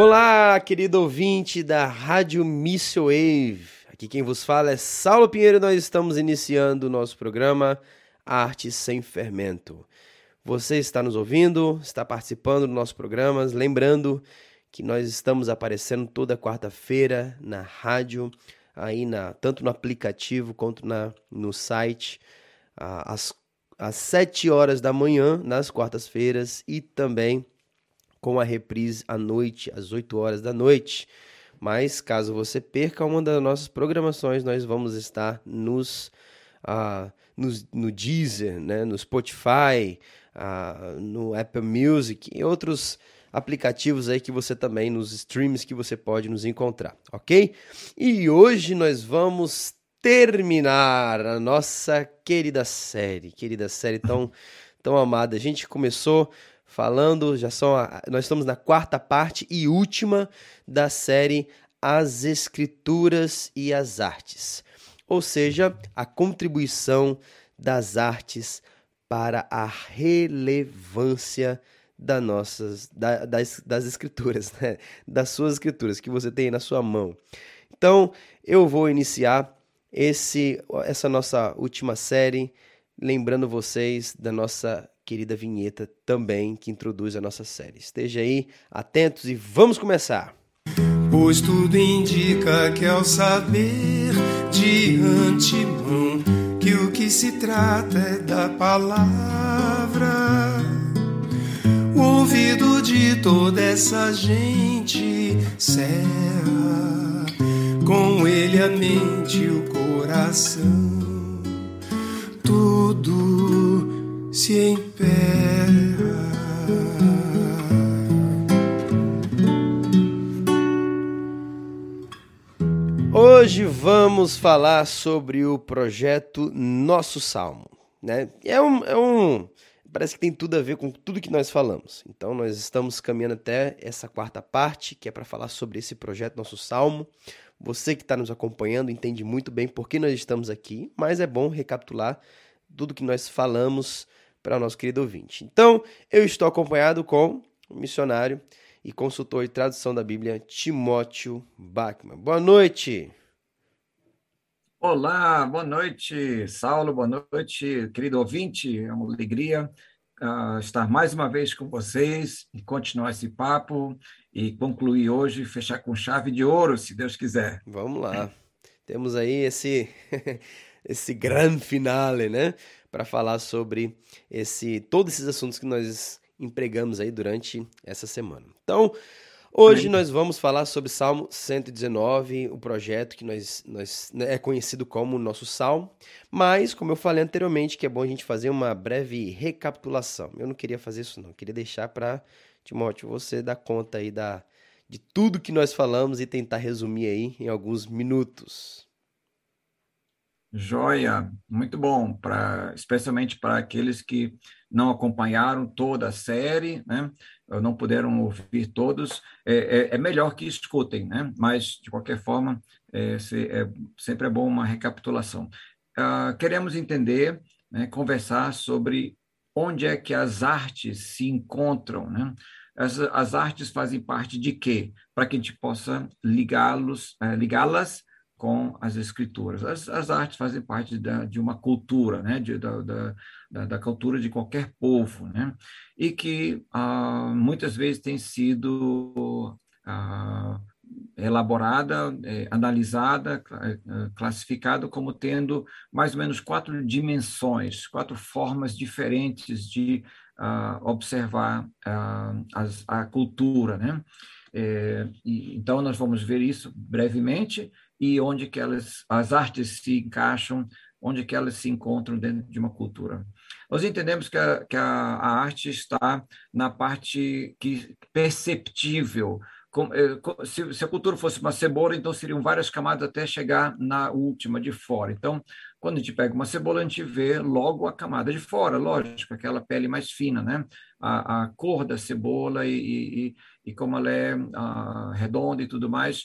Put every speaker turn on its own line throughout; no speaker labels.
Olá, querido ouvinte da Rádio Missile Wave. Aqui quem vos fala é Saulo Pinheiro e nós estamos iniciando o nosso programa Arte Sem Fermento. Você está nos ouvindo, está participando dos nossos programas, lembrando que nós estamos aparecendo toda quarta-feira na rádio, aí na, tanto no aplicativo quanto na, no site, às, 7 horas da manhã, nas quartas-feiras, e também com a reprise à noite, às 8 horas da noite. Mas caso você perca uma das nossas programações, nós vamos estar nos, uh, nos no Deezer, né, no Spotify, uh, no Apple Music e outros aplicativos aí que você também, nos streams que você pode nos encontrar, ok? E hoje nós vamos terminar a nossa querida série, querida série tão, tão amada. A gente começou falando, já são a, nós estamos na quarta parte e última da série As Escrituras e as Artes, ou seja, a contribuição das artes para a relevância das nossas da, das, das escrituras, né? das suas escrituras que você tem na sua mão. Então, eu vou iniciar esse essa nossa última série, lembrando vocês da nossa querida vinheta também que introduz a nossa série. Esteja aí atentos e vamos começar.
Pois tudo indica que ao saber de antemão que o que se trata é da palavra, o ouvido de toda essa gente cerra, com ele a mente e o coração. Se emperra.
Hoje vamos falar sobre o projeto Nosso Salmo. Né? É, um, é um. Parece que tem tudo a ver com tudo que nós falamos. Então, nós estamos caminhando até essa quarta parte, que é para falar sobre esse projeto Nosso Salmo. Você que está nos acompanhando entende muito bem por que nós estamos aqui, mas é bom recapitular tudo que nós falamos para o nosso querido ouvinte. Então, eu estou acompanhado com o missionário e consultor de tradução da Bíblia, Timóteo Bachmann. Boa noite!
Olá, boa noite, Saulo, boa noite, querido ouvinte. É uma alegria uh, estar mais uma vez com vocês e continuar esse papo e concluir hoje, fechar com chave de ouro, se Deus quiser.
Vamos lá. Temos aí esse esse grande finale, né? para falar sobre esse todos esses assuntos que nós empregamos aí durante essa semana. Então, hoje nós vamos falar sobre Salmo 119, o projeto que nós, nós né, é conhecido como nosso Salmo, mas como eu falei anteriormente, que é bom a gente fazer uma breve recapitulação. Eu não queria fazer isso não, eu queria deixar para Timóteo você dar conta aí da de tudo que nós falamos e tentar resumir aí em alguns minutos.
Joia, muito bom, pra, especialmente para aqueles que não acompanharam toda a série, né? não puderam ouvir todos, é, é, é melhor que escutem, né? mas, de qualquer forma, é, se, é sempre é bom uma recapitulação. Uh, queremos entender, né, conversar sobre onde é que as artes se encontram, né? As, as artes fazem parte de quê? Para que a gente possa uh, ligá-las com as escrituras. As, as artes fazem parte da, de uma cultura, né? De, da, da, da, cultura de qualquer povo, né? e que ah, muitas vezes tem sido ah, elaborada, eh, analisada, eh, classificada como tendo mais ou menos quatro dimensões, quatro formas diferentes de ah, observar as, a cultura. Né? É, e, então, nós vamos ver isso brevemente e onde que elas, as artes se encaixam, onde que elas se encontram dentro de uma cultura. Nós entendemos que a, que a, a arte está na parte que perceptível. Eh, se, se a cultura fosse uma cebola, então seriam várias camadas até chegar na última de fora. Então, quando a gente pega uma cebola, a gente vê logo a camada de fora, lógico, aquela pele mais fina, né? A, a cor da cebola e, e, e como ela é a, redonda e tudo mais.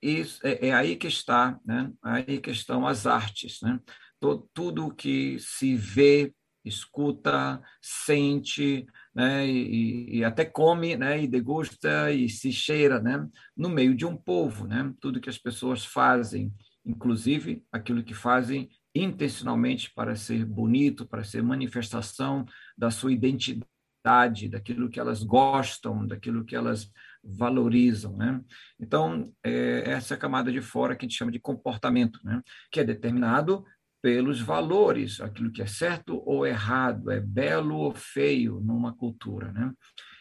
Isso, é, é, aí que está, né? Aí que estão as artes, né? Todo, tudo que se vê escuta, sente, né, e, e, até come, né, e degusta e se cheira, né, no meio de um povo, né, tudo que as pessoas fazem, inclusive aquilo que fazem intencionalmente para ser bonito, para ser manifestação da sua identidade, daquilo que elas gostam, daquilo que elas valorizam, né? Então, é essa camada de fora que a gente chama de comportamento, né? Que é determinado pelos valores, aquilo que é certo ou errado, é belo ou feio numa cultura, né?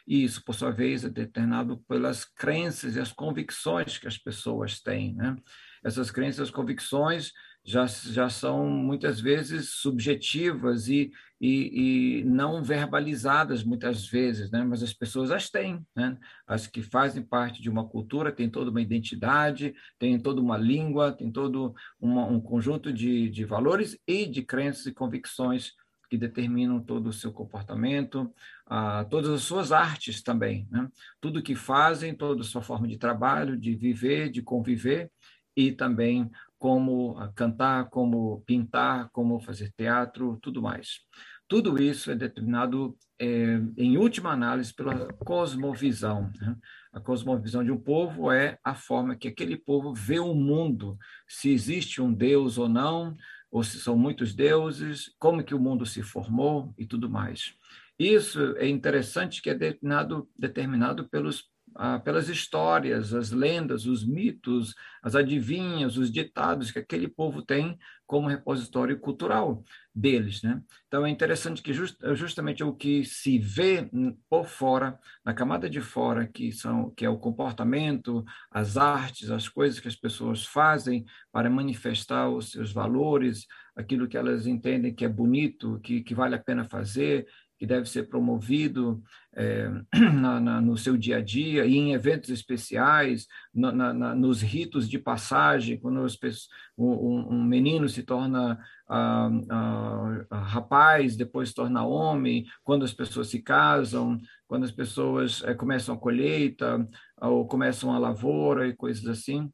E isso, por sua vez, é determinado pelas crenças e as convicções que as pessoas têm, né? Essas crenças convicções já, já são muitas vezes subjetivas e, e, e, não verbalizadas muitas vezes, né? mas as pessoas as têm. Né? As que fazem parte de uma cultura têm toda uma identidade, têm toda uma língua, têm todo uma, um conjunto de, de valores e de crenças e convicções que determinam todo o seu comportamento, ah, todas as suas artes também. Né? Tudo que fazem, toda a sua forma de trabalho, de viver, de conviver, e também como cantar, como pintar, como fazer teatro, tudo mais. Tudo isso é determinado, é, em última análise, pela cosmovisão. Né? A cosmovisão de um povo é a forma que aquele povo vê o mundo, se existe um Deus ou não, ou se são muitos deuses, como que o mundo se formou e tudo mais. Isso é interessante que é determinado, determinado pelos ah, pelas histórias, as lendas, os mitos, as adivinhas, os ditados que aquele povo tem como repositório cultural deles. Né? Então é interessante que just, justamente o que se vê por fora, na camada de fora, que, são, que é o comportamento, as artes, as coisas que as pessoas fazem para manifestar os seus valores, aquilo que elas entendem que é bonito, que, que vale a pena fazer, que deve ser promovido é, na, na, no seu dia a dia e em eventos especiais, na, nos ritos de passagem, quando pessoas, um, um, menino se torna ah, ah, ah, rapaz, depois se torna homem, quando as pessoas se casam, quando as pessoas é, começam a colheita ou começam a lavoura e coisas assim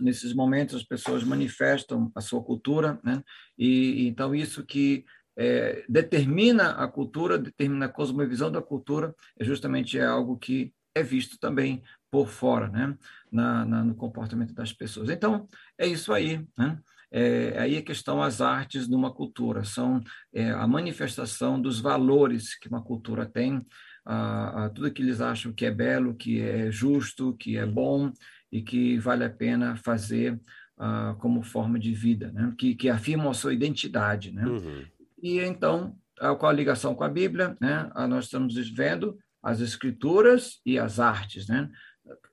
nesses momentos as pessoas manifestam a sua cultura, né? E então isso que é, determina a cultura, determina a cosmovisão da cultura, é justamente é algo que é visto também por fora, né? Na, na, no comportamento das pessoas. Então, é isso aí, né? É, aí a questão as artes numa cultura são é, a manifestação dos valores que uma cultura tem, a, a, tudo que eles acham que é belo, que é justo, que é bom e que vale a pena fazer uh, como forma de vida, né? que, que afirmam a sua identidade. Né? Uhum. E então, qual a ligação com a Bíblia? Né? Nós estamos vendo as escrituras e as artes. Né?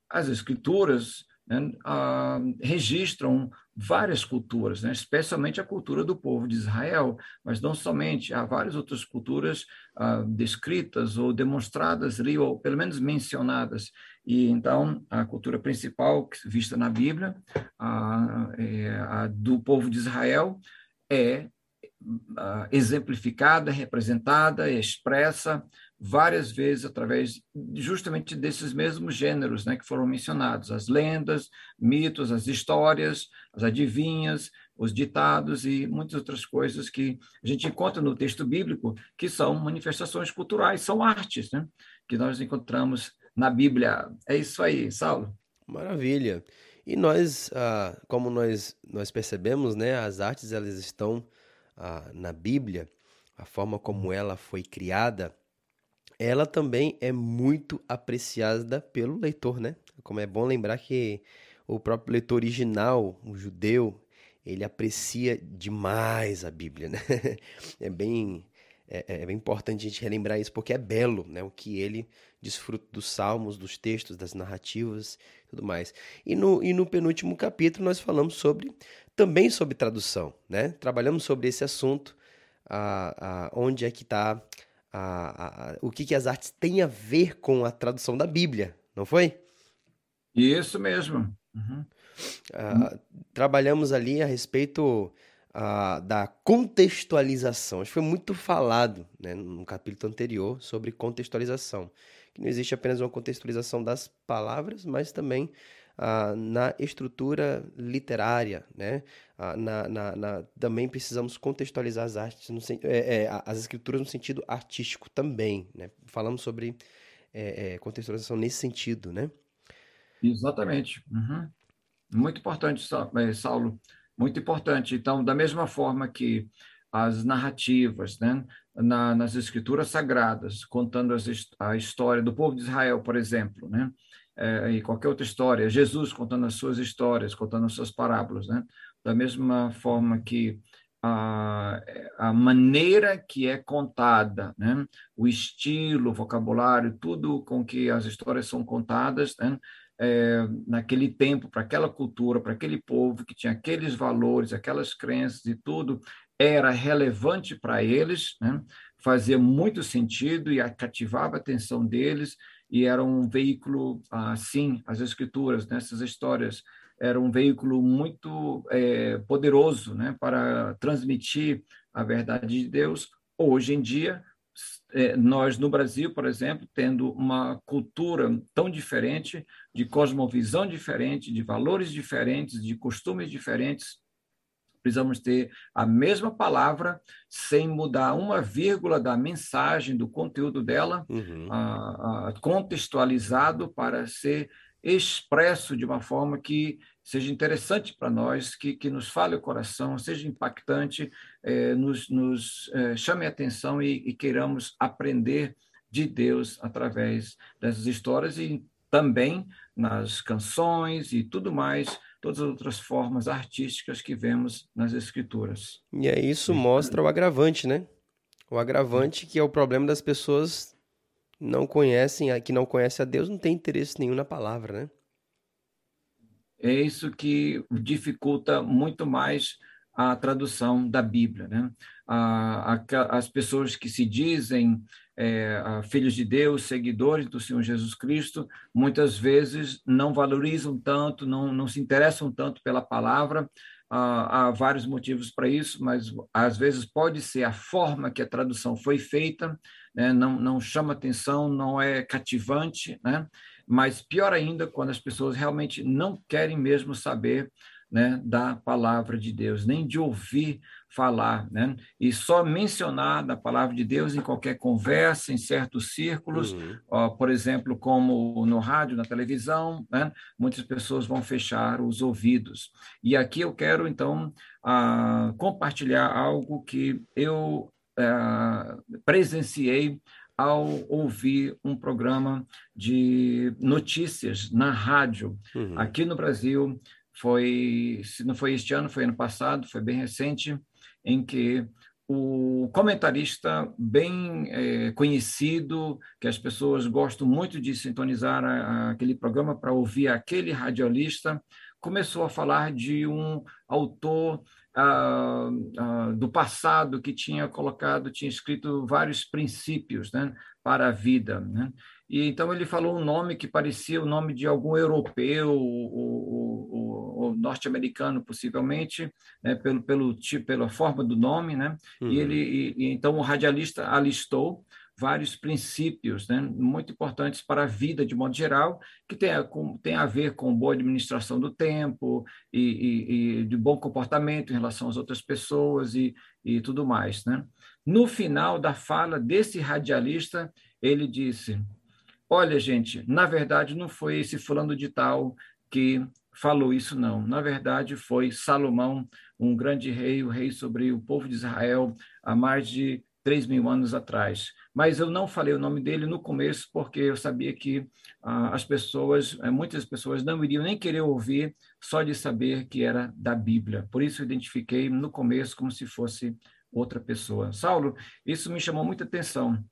As escrituras né, ah, registram várias culturas, né, especialmente a cultura do povo de Israel, mas não somente, há várias outras culturas ah, descritas ou demonstradas ou pelo menos mencionadas. E então, a cultura principal vista na Bíblia, a, é, a do povo de Israel, é exemplificada, representada, expressa várias vezes através justamente desses mesmos gêneros né, que foram mencionados, as lendas, mitos, as histórias, as adivinhas, os ditados e muitas outras coisas que a gente encontra no texto bíblico, que são manifestações culturais, são artes, né, que nós encontramos na Bíblia. É isso aí, Saulo.
Maravilha. E nós, ah, como nós, nós percebemos, né, as artes elas estão na Bíblia, a forma como ela foi criada, ela também é muito apreciada pelo leitor, né? Como é bom lembrar que o próprio leitor original, o judeu, ele aprecia demais a Bíblia, né? É bem, é, é, bem importante a gente relembrar isso, porque é belo, né? O que ele desfruta dos salmos, dos textos, das narrativas tudo mais. E no, e no penúltimo capítulo nós falamos sobre também sobre tradução, né? Trabalhamos sobre esse assunto, a, a, onde é que está o que, que as artes têm a ver com a tradução da Bíblia, não foi?
Isso mesmo. Uhum.
Uh, trabalhamos ali a respeito uh, da contextualização. Acho que foi muito falado né, no capítulo anterior sobre contextualização. Que não existe apenas uma contextualização das palavras, mas também ah, na estrutura literária, né? Ah, na, na, na, também precisamos contextualizar as artes, no, é, é, as escrituras no sentido artístico também, né? Falamos sobre é, é contextualização nesse sentido, né?
Exatamente. Uhum. Muito importante, é, Saulo. Muito importante. Então, da mesma forma que as narrativas, né? Na, nas escrituras sagradas, contando as, a história do povo de Israel, por exemplo, né? é, e qualquer outra história, Jesus contando as suas histórias, contando as suas parábolas, né? Da mesma forma que a, a maneira que é contada, né? O estilo, o vocabulário, tudo com que as histórias são contadas, né? É, naquele tempo, para aquela cultura, para aquele povo que tinha aqueles valores, aquelas crenças e tudo, era relevante para eles, né? fazia muito sentido e cativava a atenção deles, e era um veículo, assim, as escrituras, nessas né, histórias, era um veículo muito é, poderoso né, para transmitir a verdade de Deus. Hoje em dia, é, nós no Brasil, por exemplo, tendo uma cultura tão diferente, de cosmovisão diferente, de valores diferentes, de costumes diferentes, precisamos ter a mesma palavra sem mudar uma vírgula da mensagem, do conteúdo dela, uhum. a, a, contextualizado para ser expresso de uma forma que seja interessante para nós, que, que nos fale o coração, seja impactante, eh, nos, nos eh, chame a atenção e, e queiramos aprender de Deus através dessas histórias e também nas canções e tudo mais todas as outras formas artísticas que vemos nas escrituras.
E aí isso mostra o agravante, né? O agravante que é o problema das pessoas não conhecem, que não conhecem a Deus, não tem interesse nenhum na palavra, né?
É isso que dificulta muito mais a tradução da Bíblia, né? as pessoas que se dizem é, filhos de Deus, seguidores do Senhor Jesus Cristo, muitas vezes não valorizam tanto, não, não se interessam tanto pela palavra. há vários motivos para isso, mas às vezes pode ser a forma que a tradução foi feita, né? não, não chama atenção, não é cativante, né? mas pior ainda quando as pessoas realmente não querem mesmo saber né, da palavra de Deus, nem de ouvir falar, né? E só mencionar da palavra de Deus em qualquer conversa, em certos círculos, uhum. ó, por exemplo, como no rádio, na televisão, né? Muitas pessoas vão fechar os ouvidos. E aqui eu quero então compartilhar algo que eu presenciei ao ouvir um programa de notícias na rádio uhum. aqui no Brasil foi, se não foi este ano, foi ano passado, foi bem recente, em que o comentarista bem é, conhecido, que as pessoas gostam muito de sintonizar a, a, aquele programa para ouvir aquele radialista, começou a falar de um autor ah, ah, do passado que tinha colocado, tinha escrito vários princípios né, para a vida. Né? E então ele falou um nome que parecia o nome de algum europeu ou, norte-americano, possivelmente, né, pelo, pelo tipo, pela forma do nome, né? Uhum. E ele, e, e, então o radialista alistou vários princípios, né, muito importantes para a vida de modo geral, que tem a, com, tem a ver com boa administração do tempo e, e, e de bom comportamento em relação às outras pessoas e, e tudo mais, né? No final da fala desse radialista, ele disse Olha, gente, na verdade não foi esse fulano de tal que falou isso, não. Na verdade foi Salomão, um grande rei, o rei sobre o povo de Israel há mais de três mil anos atrás. Mas eu não falei o nome dele no começo porque eu sabia que ah, as pessoas, eh, muitas pessoas não iriam nem querer ouvir só de saber que era da Bíblia. Por isso eu identifiquei no começo como se fosse outra pessoa. Saulo, isso me chamou muita atenção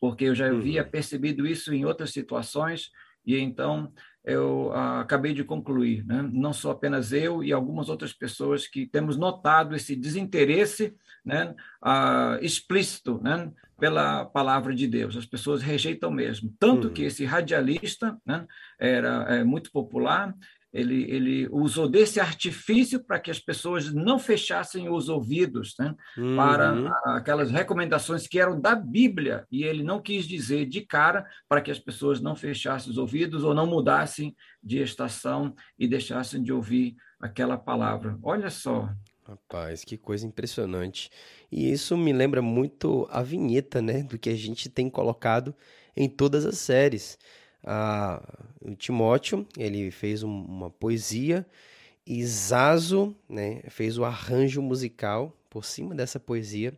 porque eu já havia uhum. percebido isso em outras situações, e então eu ah, acabei de concluir, né? não sou apenas eu e algumas outras pessoas que temos notado esse desinteresse né, ah, explícito né, pela palavra de Deus. As pessoas rejeitam mesmo. Tanto uhum. que esse radialista né, era é, muito popular, ele, ele usou desse artifício para que as pessoas não fechassem os ouvidos né, uhum. para aquelas recomendações que eram da Bíblia, e ele não quis dizer de cara para que as pessoas não fechassem os ouvidos ou não mudassem de estação e deixassem de ouvir aquela palavra. Olha só.
Rapaz, que coisa impressionante. E isso me lembra muito a vinheta, né, do que a gente tem colocado em todas as séries. O Timóteo, ele fez um, uma poesia e Zazo, né, fez o arranjo musical por cima dessa poesia.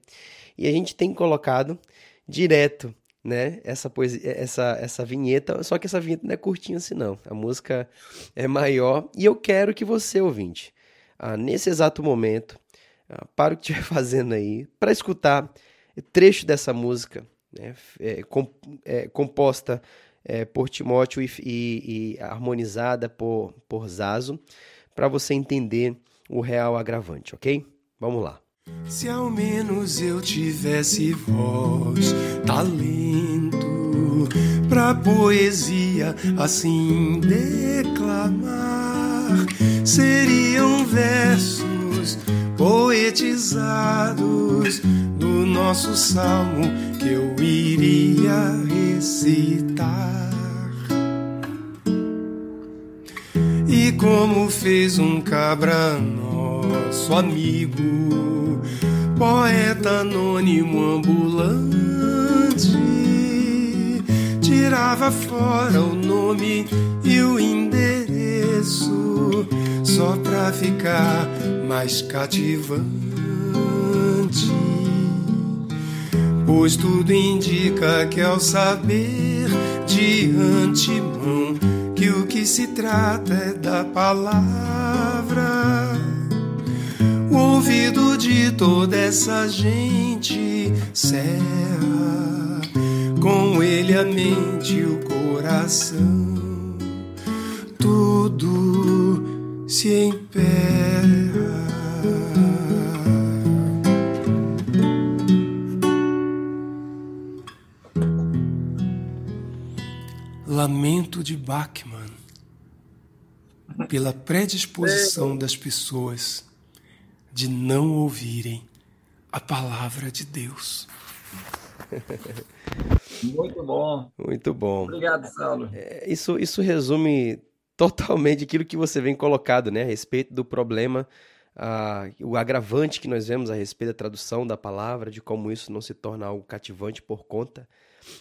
E a gente tem colocado direto, né, essa poesia, essa essa vinheta, só que essa vinheta não é curtinha assim não. A música é maior e eu quero que você, ouvinte, ah, nesse exato momento, ah, para o que estiver fazendo aí, para escutar trecho dessa música, né, é, é, composta é, por Timóteo e, e, e, harmonizada por, por Zazo, para você entender o real agravante, ok? Vamos lá.
Se ao menos eu tivesse voz, talento, pra poesia assim declamar, seriam versos poetizados do nosso salmo que eu iria recitar. E como fez um cabra nosso amigo, poeta anônimo ambulante, tirava fora o nome e o endereço só pra ficar mais cativante. Pois tudo indica que ao saber de antemão que o que se trata é da palavra, o ouvido de toda essa gente serra, com ele a mente e o coração, tudo se emperra. Lamento de Bachmann pela predisposição das pessoas de não ouvirem a palavra de Deus.
Muito bom.
Muito bom.
Obrigado, Saulo.
É, isso, isso resume totalmente aquilo que você vem colocado, né, a respeito do problema, uh, o agravante que nós vemos a respeito da tradução da palavra, de como isso não se torna algo cativante por conta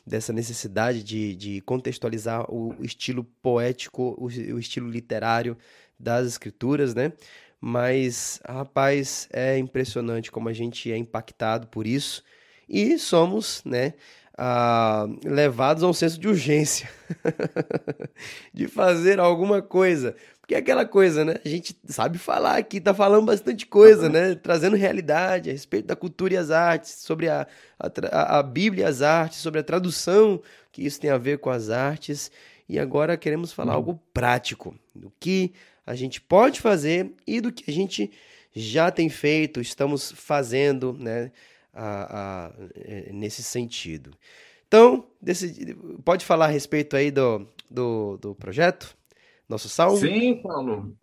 dessa necessidade de, de contextualizar o estilo poético, o, o estilo literário das escrituras, né? Mas, rapaz, é impressionante como a gente é impactado por isso e somos, né, ah, levados a um senso de urgência de fazer alguma coisa. Porque é aquela coisa, né? A gente sabe falar aqui, tá falando bastante coisa, né? Trazendo realidade a respeito da cultura e as artes, sobre a, a, a Bíblia e as artes, sobre a tradução, que isso tem a ver com as artes. E agora queremos falar uhum. algo prático, do que a gente pode fazer e do que a gente já tem feito, estamos fazendo, né? A, a, é, nesse sentido. Então, desse, pode falar a respeito aí do, do, do projeto? Nosso salmo?
Sim, Paulo.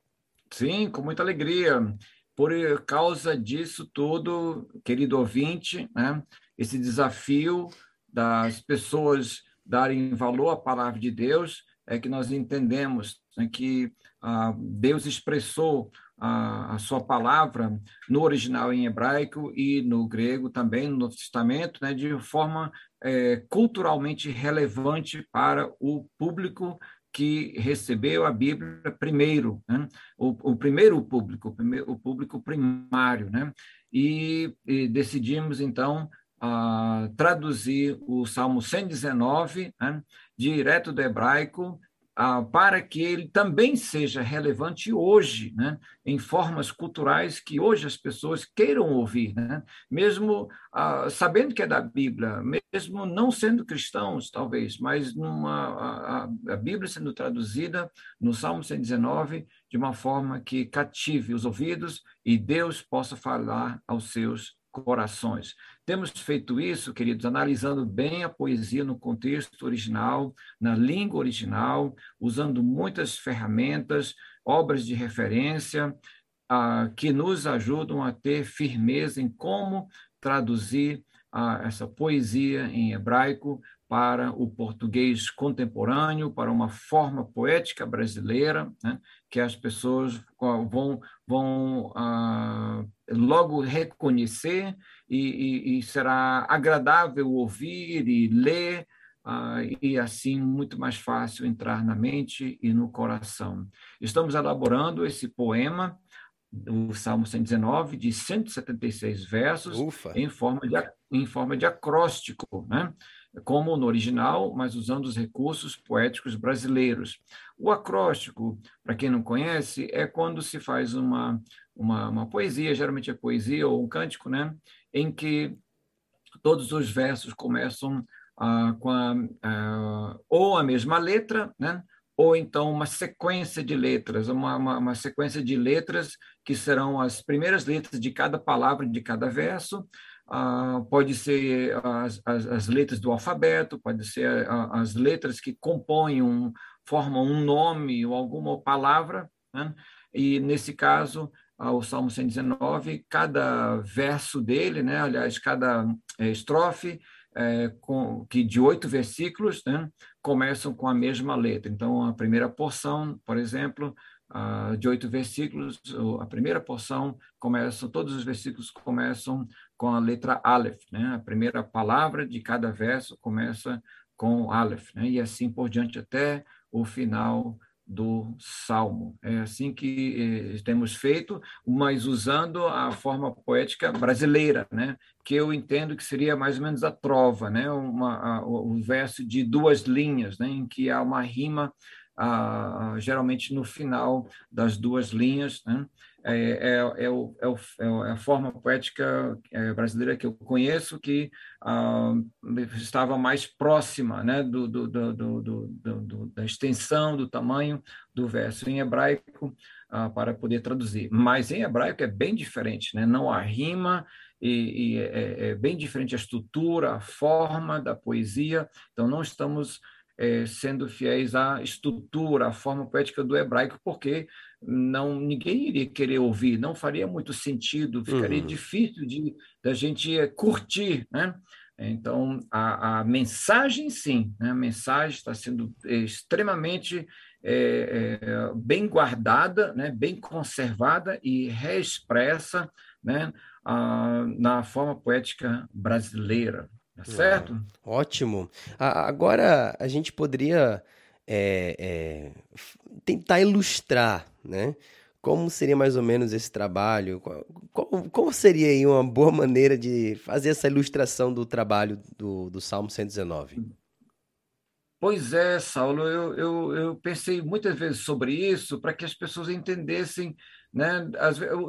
Sim, com muita alegria. Por causa disso tudo, querido ouvinte, né, esse desafio das pessoas darem valor à palavra de Deus, é que nós entendemos né, que ah, Deus expressou a, a, sua palavra no original em hebraico e no grego também, no Novo Testamento, né, de forma é, culturalmente relevante para o público que recebeu a Bíblia primeiro, né? o, o, primeiro público, o, primeiro, o público primário, né? E, e decidimos então traduzir o Salmo 119, né? direto do hebraico ah, para que ele também seja relevante hoje, né, em formas culturais que hoje as pessoas queiram ouvir, né, mesmo ah, sabendo que é da Bíblia, mesmo não sendo cristãos, talvez, mas numa, a, a Bíblia sendo traduzida no Salmo 119 de uma forma que cative os ouvidos e Deus possa falar aos seus corações. Temos feito isso, queridos, analisando bem a poesia no contexto original, na língua original, usando muitas ferramentas, obras de referência, ah, que nos ajudam a ter firmeza em como traduzir ah, essa poesia em hebraico para o português contemporâneo, para uma forma poética brasileira, né, que as pessoas vão, vão ah, logo reconhecer e, e, e, será agradável ouvir e ler, ah, e assim muito mais fácil entrar na mente e no coração. Estamos elaborando esse poema o Salmo 119, de 176 versos, em forma, de, em forma de acróstico, né? Como no original, mas usando os recursos poéticos brasileiros. O acróstico, para quem não conhece, é quando se faz uma, uma, uma, poesia, geralmente é poesia ou um cântico, né? em que todos os versos começam ah, com a, ah, ou a mesma letra, né? ou então uma sequência de letras, uma, uma, uma, sequência de letras que serão as primeiras letras de cada palavra, de cada verso, ah, pode ser as, as, as, letras do alfabeto, pode ser as letras que compõem, um, formam um nome ou alguma palavra, né? e nesse caso, ah, o Salmo 119, cada verso dele, né? aliás, cada é, estrofe, é, com, que de oito versículos né, começam com a mesma letra. Então, a primeira porção, por exemplo, uh, de oito versículos, a primeira porção começa, todos os versículos começam com a letra Aleph, né? A primeira palavra de cada verso começa com Aleph, né? E assim por diante até o final do Salmo. É assim que eh, temos feito, mas usando a forma poética brasileira, né? que eu entendo que seria mais ou menos a trova, né? uma, a, o verso de duas linhas, né? em que há uma rima, ah, geralmente no final das duas linhas, né? É, é, é, o, é, o, é, a forma poética é, brasileira que eu conheço que ah, estava mais próxima né, do, do, do, do, da extensão, do tamanho do verso em hebraico ah, para poder traduzir. Mas em hebraico é bem diferente, né? não há rima, e, e é, é, bem diferente a estrutura, a forma da poesia, então não estamos é, sendo fiéis à estrutura, à forma poética do hebraico, porque não ninguém iria querer ouvir, não faria muito sentido, ficaria uhum. difícil de da gente eh, curtir, né? Então a, a mensagem sim, né? a mensagem está sendo extremamente é, é, bem guardada, né? Bem conservada e reexpressa, né? Ah, na forma poética brasileira, tá certo?
ótimo. agora a gente poderia é, tentar ilustrar, né? Como seria mais ou menos esse trabalho? Como, seria aí uma boa maneira de fazer essa ilustração do trabalho do, do Salmo 119?
Pois é, Saulo, eu, eu, eu pensei muitas vezes sobre isso para que as pessoas entendessem né?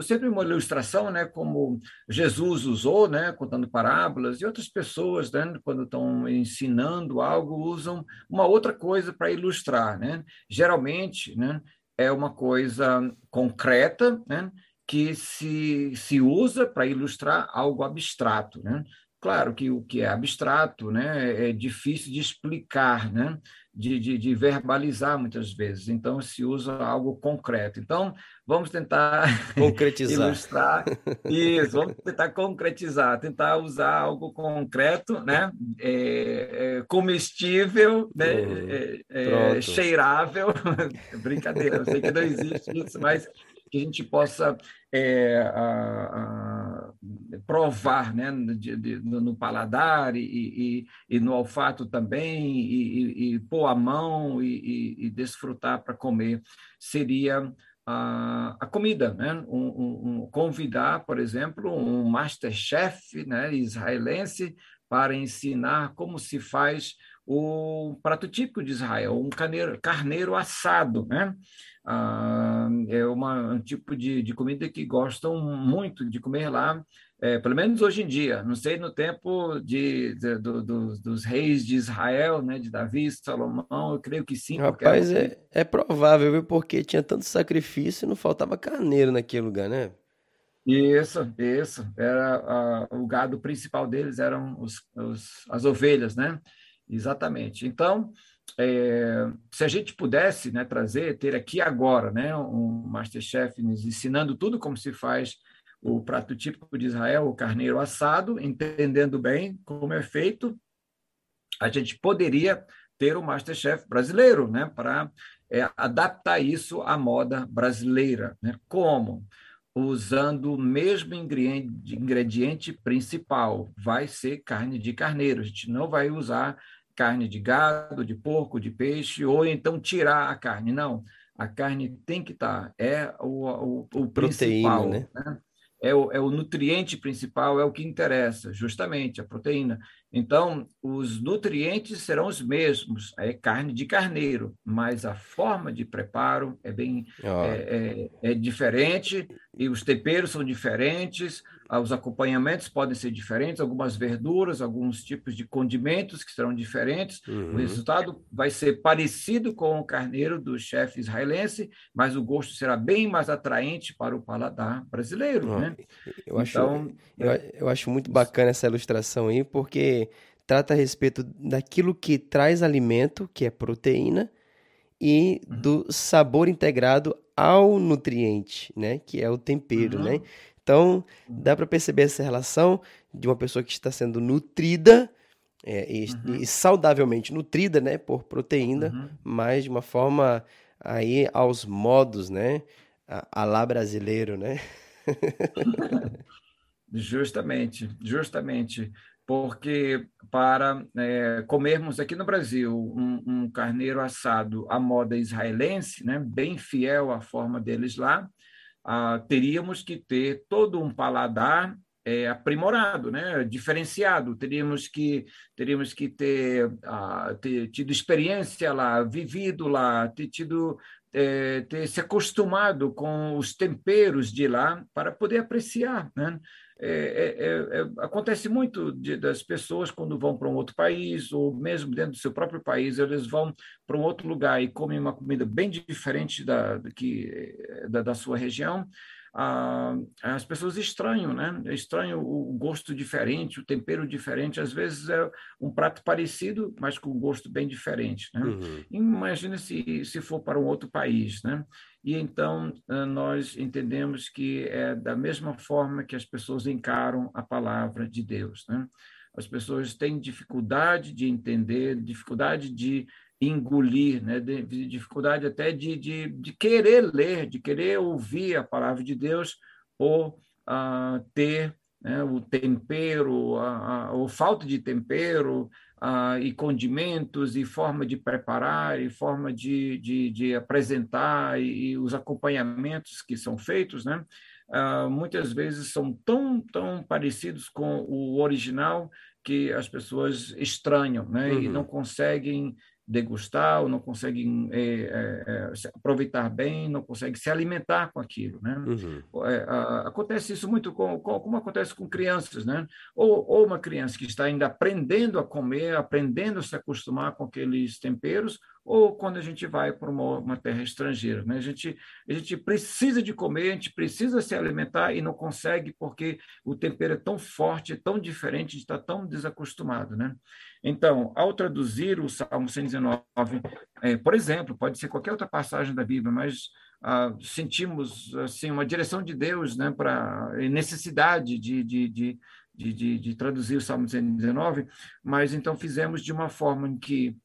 sempre uma ilustração, né, como Jesus usou, né, contando parábolas, e outras pessoas, né, quando estão ensinando algo, usam uma outra coisa para ilustrar, né? Geralmente, né, é uma coisa concreta, né, que se, se usa para ilustrar algo abstrato, né? Claro que o que é abstrato né, é difícil de explicar, né? de, de, de, verbalizar muitas vezes. Então, se usa algo concreto. Então, vamos tentar
concretizar.
ilustrar isso, vamos tentar concretizar, tentar usar algo concreto, né? É, é, comestível, né? Uhum. É, é cheirável. Brincadeira, eu sei que não existe isso, mas que a gente possa é, a, a, provar né, de, de, no paladar e, e, e, no olfato também, e, e pôr a mão e, desfrutar para comer, seria a, a comida. Né? Um, um, convidar, por exemplo, um masterchef né, israelense para ensinar como se faz o prato típico de Israel, um carneiro, carneiro assado, né? Ah, é uma, um tipo de, de comida que gostam muito de comer lá, é, pelo menos hoje em dia. Não sei no tempo de, de do, do, dos reis de Israel, né, de Davi, Salomão, eu creio que sim.
Rapaz, é, é provável, viu? Porque tinha tanto sacrifício e não faltava carneiro naquele lugar, né?
Isso, isso. Era o gado principal deles eram os, os, as ovelhas, né? Exatamente. Então, é, se a gente pudesse né, trazer, ter aqui agora, né, um Masterchef nos ensinando tudo como se faz o prato típico de Israel, o carneiro assado, entendendo bem como é feito, a gente poderia ter o Masterchef brasileiro, né, para é, adaptar isso à moda brasileira. Né? Como? Usando o mesmo ingrediente, ingrediente principal, vai ser carne de carneiro. A gente não vai usar carne de gado, de porco, de peixe, ou então tirar a carne. Não, a carne tem que estar, é o, o, o Proteína, principal. Né? Né? é o, é o nutriente principal, é o que interessa, justamente, a proteína. Então, os nutrientes serão os mesmos, é carne de carneiro, mas a forma de preparo é bem oh. é, é, é, diferente e os temperos são diferentes, os acompanhamentos podem ser diferentes, algumas verduras, alguns tipos de condimentos que serão diferentes. Uhum. O resultado vai ser parecido com o carneiro do chefe israelense, mas o gosto será bem mais atraente para o paladar brasileiro. Oh. Né?
Eu, acho, então, eu, eu acho muito bacana essa ilustração aí, porque trata a respeito daquilo que traz alimento, que é proteína, e uhum. do sabor integrado ao nutriente, né? Que é o tempero, né? uhum. né? Então, dá para perceber essa relação de uma pessoa que está sendo nutrida é, e, uhum. e, saudavelmente nutrida, né? Por proteína, uhum. mas de uma forma aí aos modos, né? A, a lá brasileiro, né?
justamente, justamente porque para é, comermos aqui no Brasil um, um, carneiro assado à moda israelense, né, bem fiel à forma deles lá, ah, teríamos que ter todo um paladar é, aprimorado, né, diferenciado. Teríamos que teríamos que ter, ah, ter tido experiência lá, vivido lá, ter tido é, ter se acostumado com os temperos de lá para poder apreciar, né? É, é, é, é, acontece muito de, das pessoas quando vão para um outro país, ou mesmo dentro do seu próprio país, eles vão para um outro lugar e comem uma comida bem diferente da, que, da, da sua região ah, as pessoas estranham, né? Estranham o gosto diferente, o tempero diferente. Às vezes é um prato parecido, mas com um gosto bem diferente, né? Uhum. Imagina se, se for para um outro país, né? E então ah, nós entendemos que é da mesma forma que as pessoas encaram a palavra de Deus, né? As pessoas têm dificuldade de entender, dificuldade de engolir, né? De, de dificuldade até de, de, de, querer ler, de querer ouvir a palavra de Deus ou uh, ter né, o tempero, a, a, ou falta de tempero, uh, e condimentos, e forma de preparar, e forma de, de, de apresentar, e, e, os acompanhamentos que são feitos, né? Uh, muitas vezes são tão, tão parecidos com o original que as pessoas estranham né? Uhum. e não conseguem degustar, ou não conseguem é, é, é aproveitar bem, não conseguem se alimentar com aquilo, né? Uhum. É, a, acontece isso muito com, com, como acontece com crianças, né? Ou, ou uma criança que está ainda aprendendo a comer, aprendendo a se acostumar com aqueles temperos, ou quando a gente vai para uma, uma, terra estrangeira. Né? A, gente, a gente precisa de comer, a gente precisa se alimentar e não consegue porque o tempero é tão forte, tão diferente, a gente está tão desacostumado. Né? Então, ao traduzir o Salmo 119, é, por exemplo, pode ser qualquer outra passagem da Bíblia, mas ah, sentimos assim uma direção de Deus né, para necessidade de, de, de, de, de traduzir o Salmo 119, mas então fizemos de uma forma em que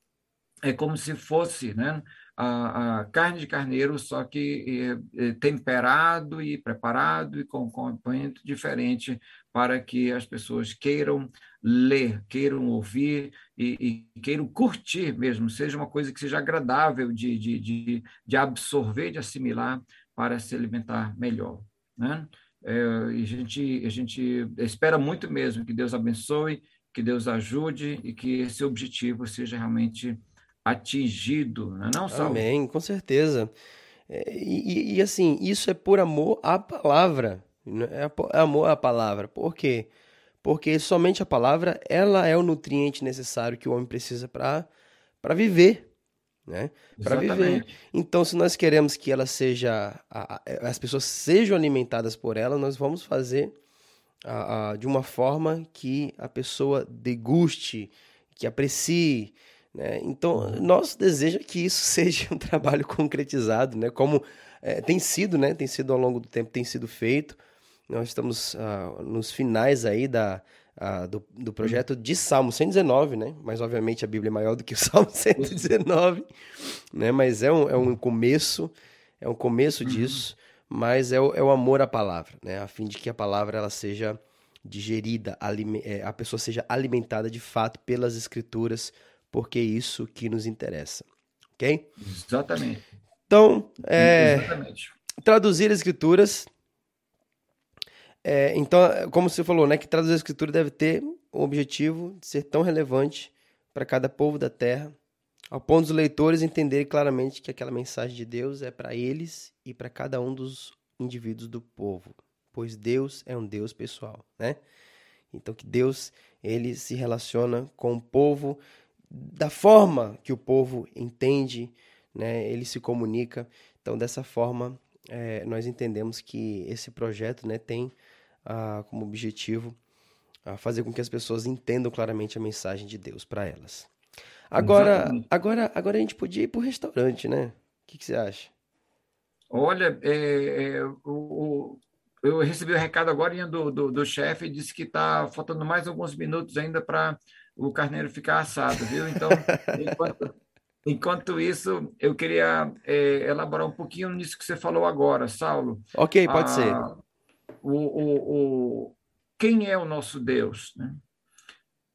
é como se fosse né, a, a carne de carneiro, só que é, é, temperado e preparado e com componente diferente para que as pessoas queiram ler, queiram ouvir e, e, queiram curtir mesmo, seja uma coisa que seja agradável de, de, de, de absorver, de assimilar para se alimentar melhor. Né? É, e a gente, a gente espera muito mesmo que Deus abençoe, que Deus ajude e que esse objetivo seja realmente atingido, não é não, Saulo?
Amém, com certeza. É, e, e, assim, isso é por amor à palavra, né? é amor à palavra. Por quê? Porque somente a palavra, ela é o nutriente necessário que o homem precisa para viver. né? Para viver. Então, se nós queremos que ela seja, as pessoas sejam alimentadas por ela, nós vamos fazer de uma forma que a pessoa deguste, que aprecie. Né? Então, nosso desejo é que isso seja um trabalho concretizado, né? Como é, tem sido, né? Tem sido ao longo do tempo, tem sido feito. Nós estamos ah, nos finais aí da, ah, do, do projeto de Salmo 119, né? Mas obviamente a Bíblia é maior do que o Salmo 119, né? Mas é um, é um começo, é um começo uhum. disso, mas é o, é o amor à palavra, né? A fim de que a palavra ela seja digerida, é, a pessoa seja alimentada de fato pelas escrituras, porque é isso que nos interessa, ok?
Exatamente.
Então, é, Exatamente. traduzir as escrituras é, então, como você falou, né, que traduzir a escritura deve ter o objetivo de ser tão relevante para cada povo da terra, ao ponto dos leitores entenderem claramente que aquela mensagem de Deus é para eles e para cada um dos indivíduos do povo, pois Deus é um Deus pessoal, né? Então que Deus ele se relaciona com o povo da forma que o povo entende, né? Ele se comunica. Então dessa forma é, nós entendemos que esse projeto, né, tem ah, como objetivo a fazer com que as pessoas entendam claramente a mensagem de Deus para elas. Agora, agora, agora a gente podia ir para o restaurante, né? O que, que você acha?
Olha, é, é, o, eu recebi o recado agora do, do, do chefe e disse que está faltando mais alguns minutos ainda para o carneiro ficar assado, viu? Então, enquanto, enquanto isso, eu queria é, elaborar um pouquinho nisso que você falou agora, Saulo.
Ok, pode ah, ser
o, o, o, quem é o nosso Deus? Né?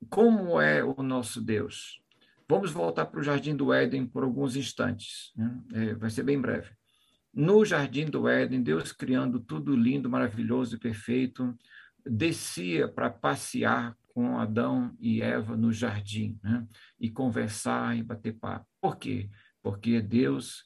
Como é o nosso Deus? Vamos voltar para o Jardim do Éden por alguns instantes, né? é, vai ser bem breve. No Jardim do Éden, Deus criando tudo lindo, maravilhoso e perfeito, descia para passear com Adão e Eva no jardim, né? e conversar e bater papo. Por quê? Porque Deus,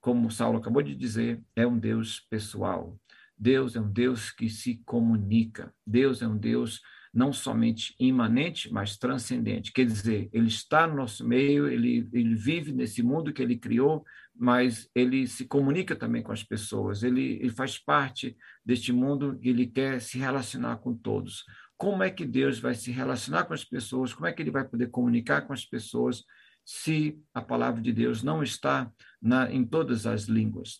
como Saulo acabou de dizer, é um Deus pessoal. Deus é um Deus que se comunica. Deus é um Deus não somente imanente, mas transcendente. Quer dizer, ele está no nosso meio, ele, ele vive nesse mundo que ele criou, mas ele se comunica também com as pessoas, ele, ele faz parte deste mundo e ele quer se relacionar com todos. Como é que Deus vai se relacionar com as pessoas? Como é que ele vai poder comunicar com as pessoas se a palavra de Deus não está na, em todas as línguas?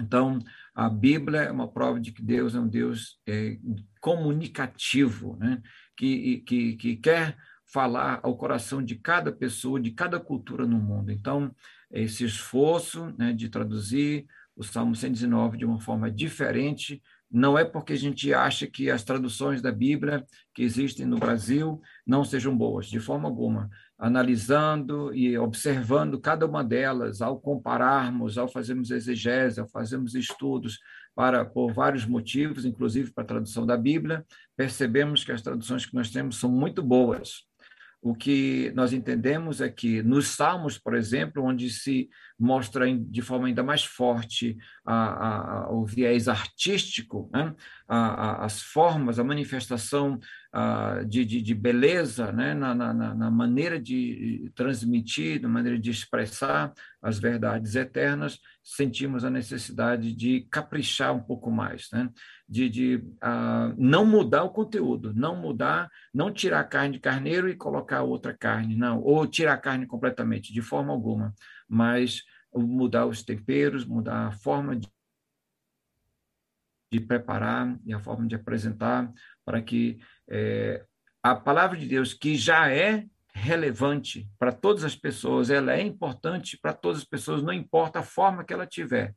Então, a Bíblia é uma prova de que Deus é um Deus é, comunicativo, né? que, que, que quer falar ao coração de cada pessoa, de cada cultura no mundo. Então, esse esforço né, de traduzir o Salmo 119 de uma forma diferente não é porque a gente acha que as traduções da Bíblia que existem no Brasil não sejam boas, de forma alguma. Analisando e observando cada uma delas, ao compararmos, ao fazermos exegese, ao fazermos estudos para por vários motivos, inclusive para a tradução da Bíblia, percebemos que as traduções que nós temos são muito boas. O que nós entendemos é que nos Salmos, por exemplo, onde se mostra de forma ainda mais forte a, a, o viés artístico, né? a, as formas, a manifestação de, de, de, beleza né? Na, na, na, maneira de transmitir, na maneira de expressar as verdades eternas, sentimos a necessidade de caprichar um pouco mais, né? de, de não mudar o conteúdo, não mudar, não tirar a carne de carneiro e colocar outra carne, não, ou tirar a carne completamente, de forma alguma mas mudar os temperos, mudar a forma de, de preparar e a forma de apresentar, para que é, a palavra de Deus, que já é relevante para todas as pessoas, ela é importante para todas as pessoas, não importa a forma que ela tiver,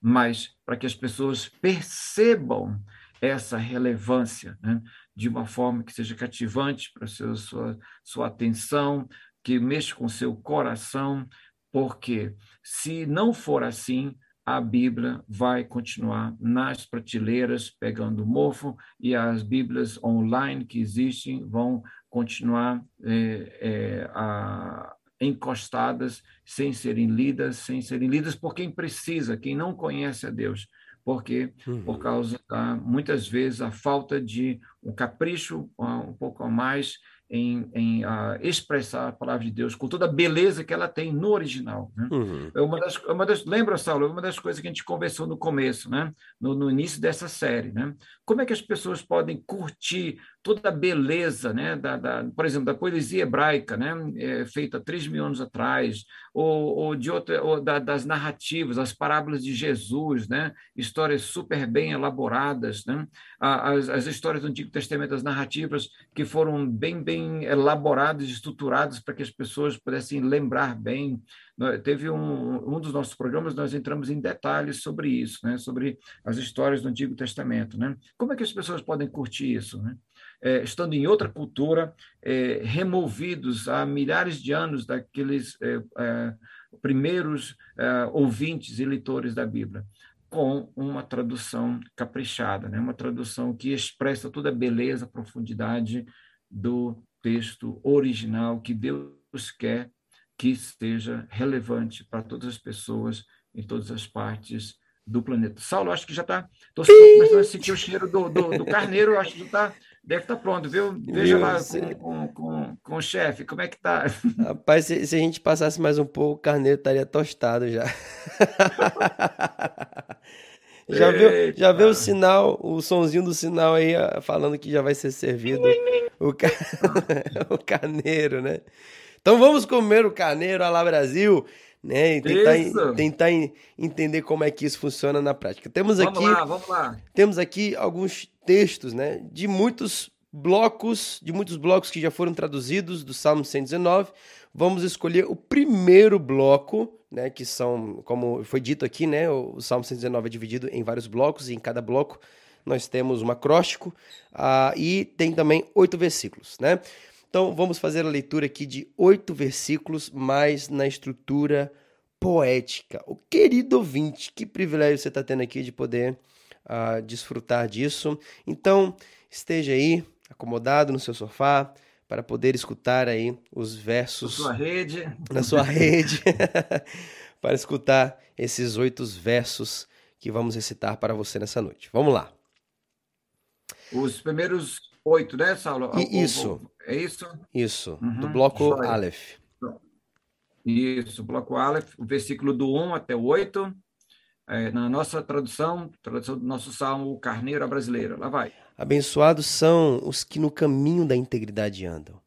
mas para que as pessoas percebam essa relevância né? de uma forma que seja cativante para sua, sua, sua atenção, que mexa com seu coração, porque se não for assim, a Bíblia vai continuar nas prateleiras pegando mofo e as Bíblias online que existem vão continuar é, é, a, encostadas sem serem lidas, sem serem lidas por quem precisa, quem não conhece a Deus. Porque, uhum. por causa da, muitas vezes, a falta de um capricho um pouco a mais em, em uh, expressar a palavra de Deus com toda a beleza que ela tem no original. Né? Uhum. É uma das, é uma das, lembra, Saulo, uma das coisas que a gente conversou no começo, né? no, no início dessa série. Né? Como é que as pessoas podem curtir toda a beleza, né? da, da por exemplo, da poesia hebraica, né? É, feita 3 mil anos atrás, ou, ou de outra, ou da, das narrativas, as parábolas de Jesus, né? histórias super bem elaboradas, né? as, as histórias do Antigo Testamento, as narrativas que foram bem, bem elaboradas, estruturadas para que as pessoas pudessem lembrar bem. Teve um, um dos nossos programas, nós entramos em detalhes sobre isso, né? sobre as histórias do Antigo Testamento. Né? Como é que as pessoas podem curtir isso? Né? É, estando em outra cultura, é, removidos há milhares de anos daqueles é primeiros ouvintes e leitores da Bíblia, com uma tradução caprichada, né? uma tradução que expressa toda a beleza, a profundidade do texto original que Deus quer que seja relevante para todas as pessoas em todas as partes do planeta. Saulo, acho que já está. Estou começando a sentir o cheiro do, do, do carneiro, acho que já está Deve estar tá pronto, viu? Veja lá com, com, com, com, o chefe, como é que tá?
Rapaz, se, se, a gente passasse mais um pouco, o carneiro estaria tostado já. já, viu, já viu o sinal, o sonzinho do sinal aí, falando que já vai ser servido o, car... o carneiro, né? Então vamos comer o carneiro lá Brasil né? E tentar, tentar entender como é que isso funciona na prática. Temos
vamos
aqui,
lá, vamos lá.
Temos aqui alguns textos, né? De muitos blocos, de muitos blocos que já foram traduzidos do Salmo 119. Vamos escolher o primeiro bloco, né? Que são, como foi dito aqui, né? O Salmo 119 é dividido em vários blocos e em cada bloco nós temos um acróstico uh, e tem também oito versículos, né? Então vamos fazer a leitura aqui de oito versículos, mais na estrutura poética. O querido ouvinte, que privilégio você está tendo aqui de poder uh, desfrutar disso. Então esteja aí acomodado no seu sofá para poder escutar aí os versos
na sua rede,
na sua rede, para escutar esses oito versos que vamos recitar para você nessa noite. Vamos lá.
Os primeiros oito, né, Saulo?
isso.
É isso?
Isso, uhum. do bloco Aleph.
Isso, bloco Aleph, o versículo do 1 até o 8. É, na nossa tradução, tradução do nosso salmo, Carneiro Brasileira. Lá vai.
Abençoados são os que no caminho da integridade andam,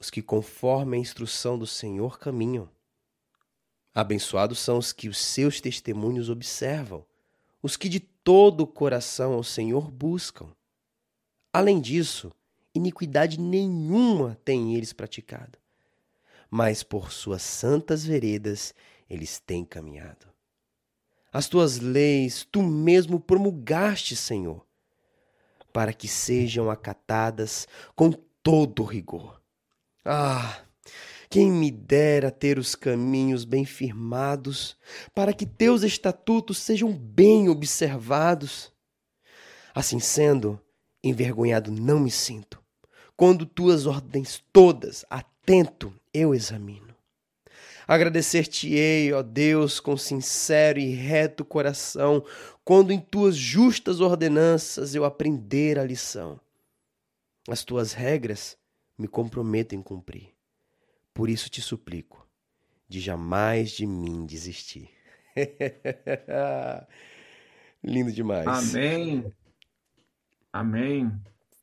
os que conforme a instrução do Senhor caminham. Abençoados são os que os seus testemunhos observam, os que de todo o coração ao Senhor buscam. Além disso, iniquidade nenhuma têm eles praticado, mas por suas santas veredas eles têm caminhado. As tuas leis tu mesmo promulgaste, Senhor, para que sejam acatadas com todo rigor. Ah, quem me dera ter os caminhos bem firmados, para que teus estatutos sejam bem observados. Assim sendo, envergonhado não me sinto, quando tuas ordens todas, atento, eu examino. Agradecer-te-ei, ó Deus, com sincero e reto coração, quando em tuas justas ordenanças eu aprender a lição. As tuas regras me comprometo em cumprir. Por isso te suplico, de jamais de mim desistir. Lindo demais.
Amém. Amém.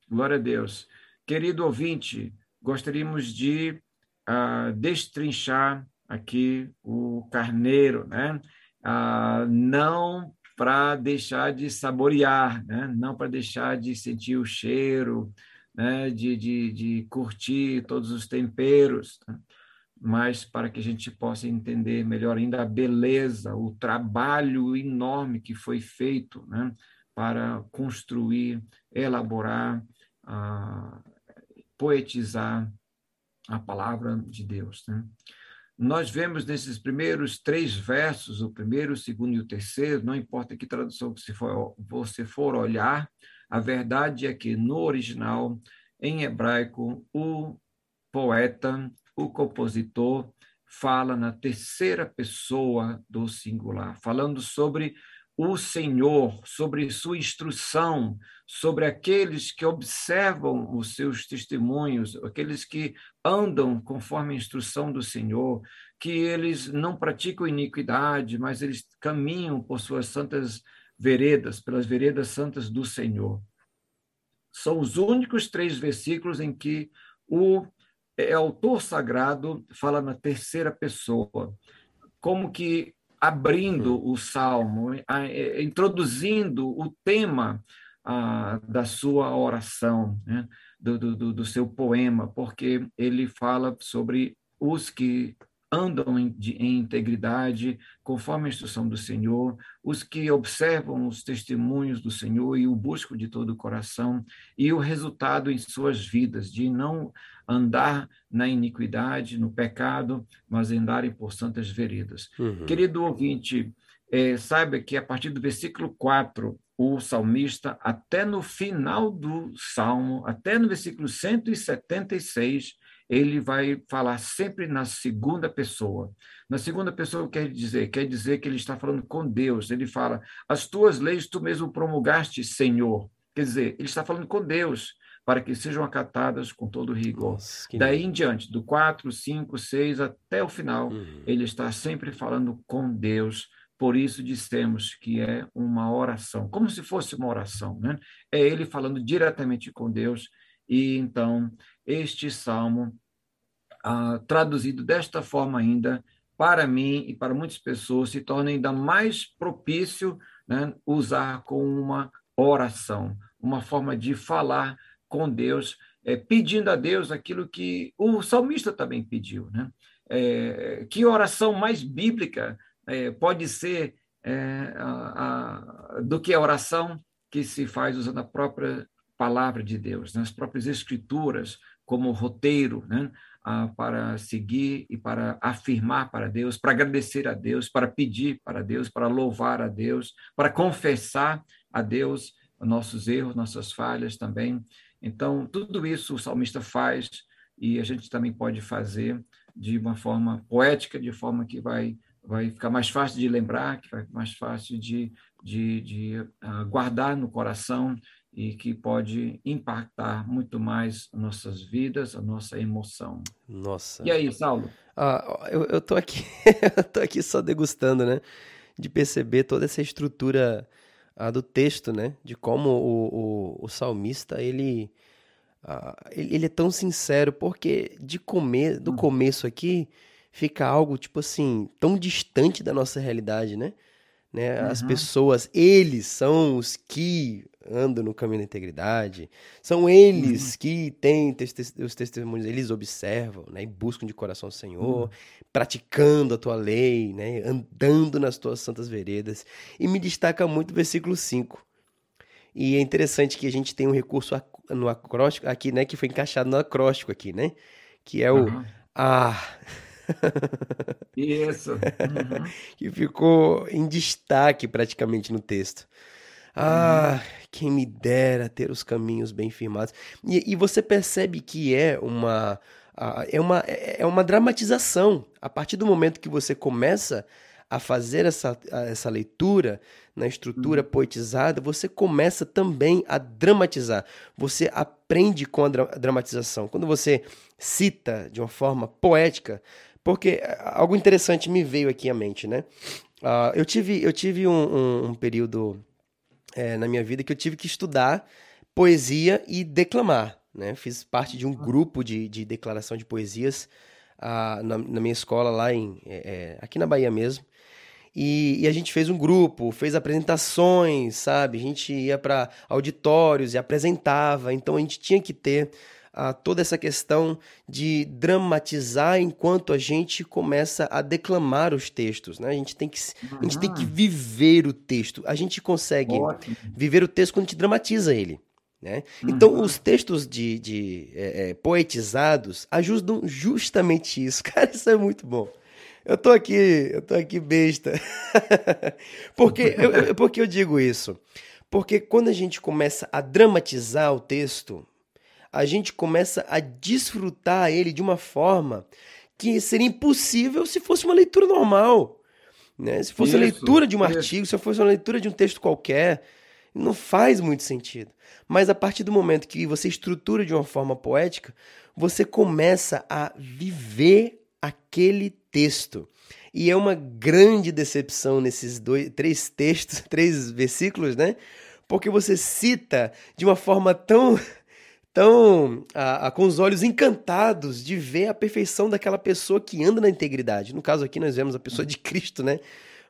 Glória a Deus. Querido ouvinte, gostaríamos de uh, destrinchar aqui o carneiro, né? Uh, não para deixar de saborear, né? não para deixar de sentir o cheiro, né? de, de, de curtir todos os temperos, né? mas para que a gente possa entender melhor ainda a beleza, o trabalho enorme que foi feito né? para construir, elaborar, uh, poetizar a palavra de Deus. Né? Nós vemos nesses primeiros três versos, o primeiro, o segundo e o terceiro, não importa que tradução que você for olhar, a verdade é que no original, em hebraico, o poeta, o compositor, fala na terceira pessoa do singular, falando sobre o Senhor, sobre sua instrução, sobre aqueles que observam os seus testemunhos, aqueles que andam conforme a instrução do Senhor, que eles não praticam iniquidade, mas eles caminham por suas santas veredas, pelas veredas santas do Senhor. São os únicos três versículos em que o é, autor sagrado fala na terceira pessoa, como que abrindo o salmo, é, introduzindo o tema da sua oração, né? do, do, do seu poema, porque ele fala sobre os que andam em, de, em, integridade, conforme a instrução do Senhor, os que observam os testemunhos do Senhor e o buscam de todo o coração, e o resultado em suas vidas, de não andar na iniquidade, no pecado, mas andarem por santas veredas. Uhum. Querido ouvinte, é, saiba que a partir do versículo 4, o salmista, até no final do salmo, até no versículo 176, ele vai falar sempre na segunda pessoa. Na segunda pessoa, quer dizer? Quer dizer que ele está falando com Deus. Ele fala: As tuas leis tu mesmo promulgaste, Senhor. Quer dizer, ele está falando com Deus, para que sejam acatadas com todo rigor. Nossa, Daí em diante, do 4, 5, 6 até o final, uhum. ele está sempre falando com Deus. Por isso dissemos que é uma oração, como se fosse uma oração, né? É ele falando diretamente com Deus e então este salmo, ah, traduzido desta forma ainda, para mim e para muitas pessoas, se torna ainda mais propício né, usar com uma oração, uma forma de falar com Deus, é, pedindo a Deus aquilo que o salmista também pediu. Né? É, que oração mais bíblica é, pode ser é, a, a, do que a oração que se faz usando a própria palavra de Deus, nas próprias escrituras, como roteiro, né? Ah, para seguir e para afirmar para Deus, para agradecer a Deus, para pedir para Deus, para louvar a Deus, para confessar a Deus nossos erros, nossas falhas também. Então, tudo isso o salmista faz e a gente também pode fazer de uma forma poética, de forma que vai, vai ficar mais fácil de lembrar, que vai mais fácil de, de, de uh, guardar no coração e que pode impactar muito mais nossas vidas, a nossa emoção.
Nossa.
E aí, Saulo?
Ah, eu, eu tô aqui, eu tô aqui só degustando, né? De perceber toda essa estrutura ah, do texto, né? De como o, o, o salmista, ele, ah, ele, ele, é tão sincero, porque de comer, do hum. começo aqui fica algo, tipo assim, tão distante da nossa realidade, né? né? As uhum. pessoas, eles são os que andam no caminho da integridade, são eles uhum. que têm os testemunhos, eles observam, né? E buscam de coração o Senhor, uhum. praticando a tua lei, né? Andando nas tuas santas veredas. E me destaca muito o versículo 5. E é interessante que a gente tem um recurso no acróstico aqui, né? Que foi encaixado no acróstico aqui, né? Que é o ah.
Isso. Uhum.
que ficou em destaque praticamente no texto. Ah, uhum. quem me dera ter os caminhos bem firmados. E, e você percebe que é uma, é, uma, é uma dramatização. A partir do momento que você começa a fazer essa, essa leitura na estrutura uhum. poetizada, você começa também a dramatizar. Você aprende com a dramatização. Quando você cita de uma forma poética, porque eh, algo interessante me veio aqui à mente, né? Uh, eu tive, eu tive um, um, um período é, na minha vida que eu tive que estudar poesia e declamar, né? Fiz parte de um grupo de, de declaração de poesias uh, na, na, minha escola lá em, é, aqui na Bahia mesmo. E, e, a gente fez um grupo, fez apresentações, sabe? A gente ia para auditórios e apresentava, então a gente tinha que ter a toda essa questão de dramatizar enquanto a gente começa a declamar os textos, né? A gente tem que, a gente tem que viver o texto. A gente consegue Ótimo. viver o texto quando a gente dramatiza ele. Né? Uhum. Então, os textos de, de é, é, poetizados ajudam justamente isso. Cara, isso é muito bom. Eu tô aqui, eu tô aqui besta. porque, eu, porque eu digo isso? Porque quando a gente começa a dramatizar o texto, a gente começa a desfrutar ele de uma forma que seria impossível se fosse uma leitura normal. Né? Se fosse isso, a leitura de um isso. artigo, se fosse uma leitura de um texto qualquer, não faz muito sentido. Mas a partir do momento que você estrutura de uma forma poética, você começa a viver aquele texto. E é uma grande decepção nesses dois, três textos, três versículos, né? Porque você cita de uma forma tão tão a, a, com os olhos encantados de ver a perfeição daquela pessoa que anda na integridade. No caso aqui nós vemos a pessoa de Cristo, né?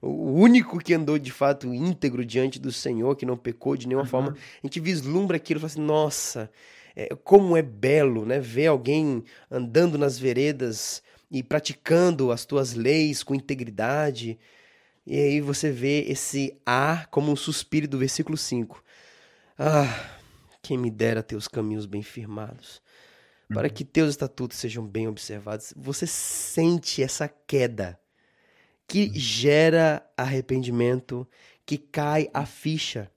O único que andou de fato íntegro diante do Senhor, que não pecou de nenhuma uhum. forma. A gente vislumbra aquilo e fala assim: nossa, é, como é belo, né? Ver alguém andando nas veredas e praticando as tuas leis com integridade. E aí você vê esse ar como um suspiro do versículo 5. Ah, quem me dera teus caminhos bem firmados, para uhum. que teus estatutos sejam bem observados. Você sente essa queda que uhum. gera arrependimento, que cai a ficha,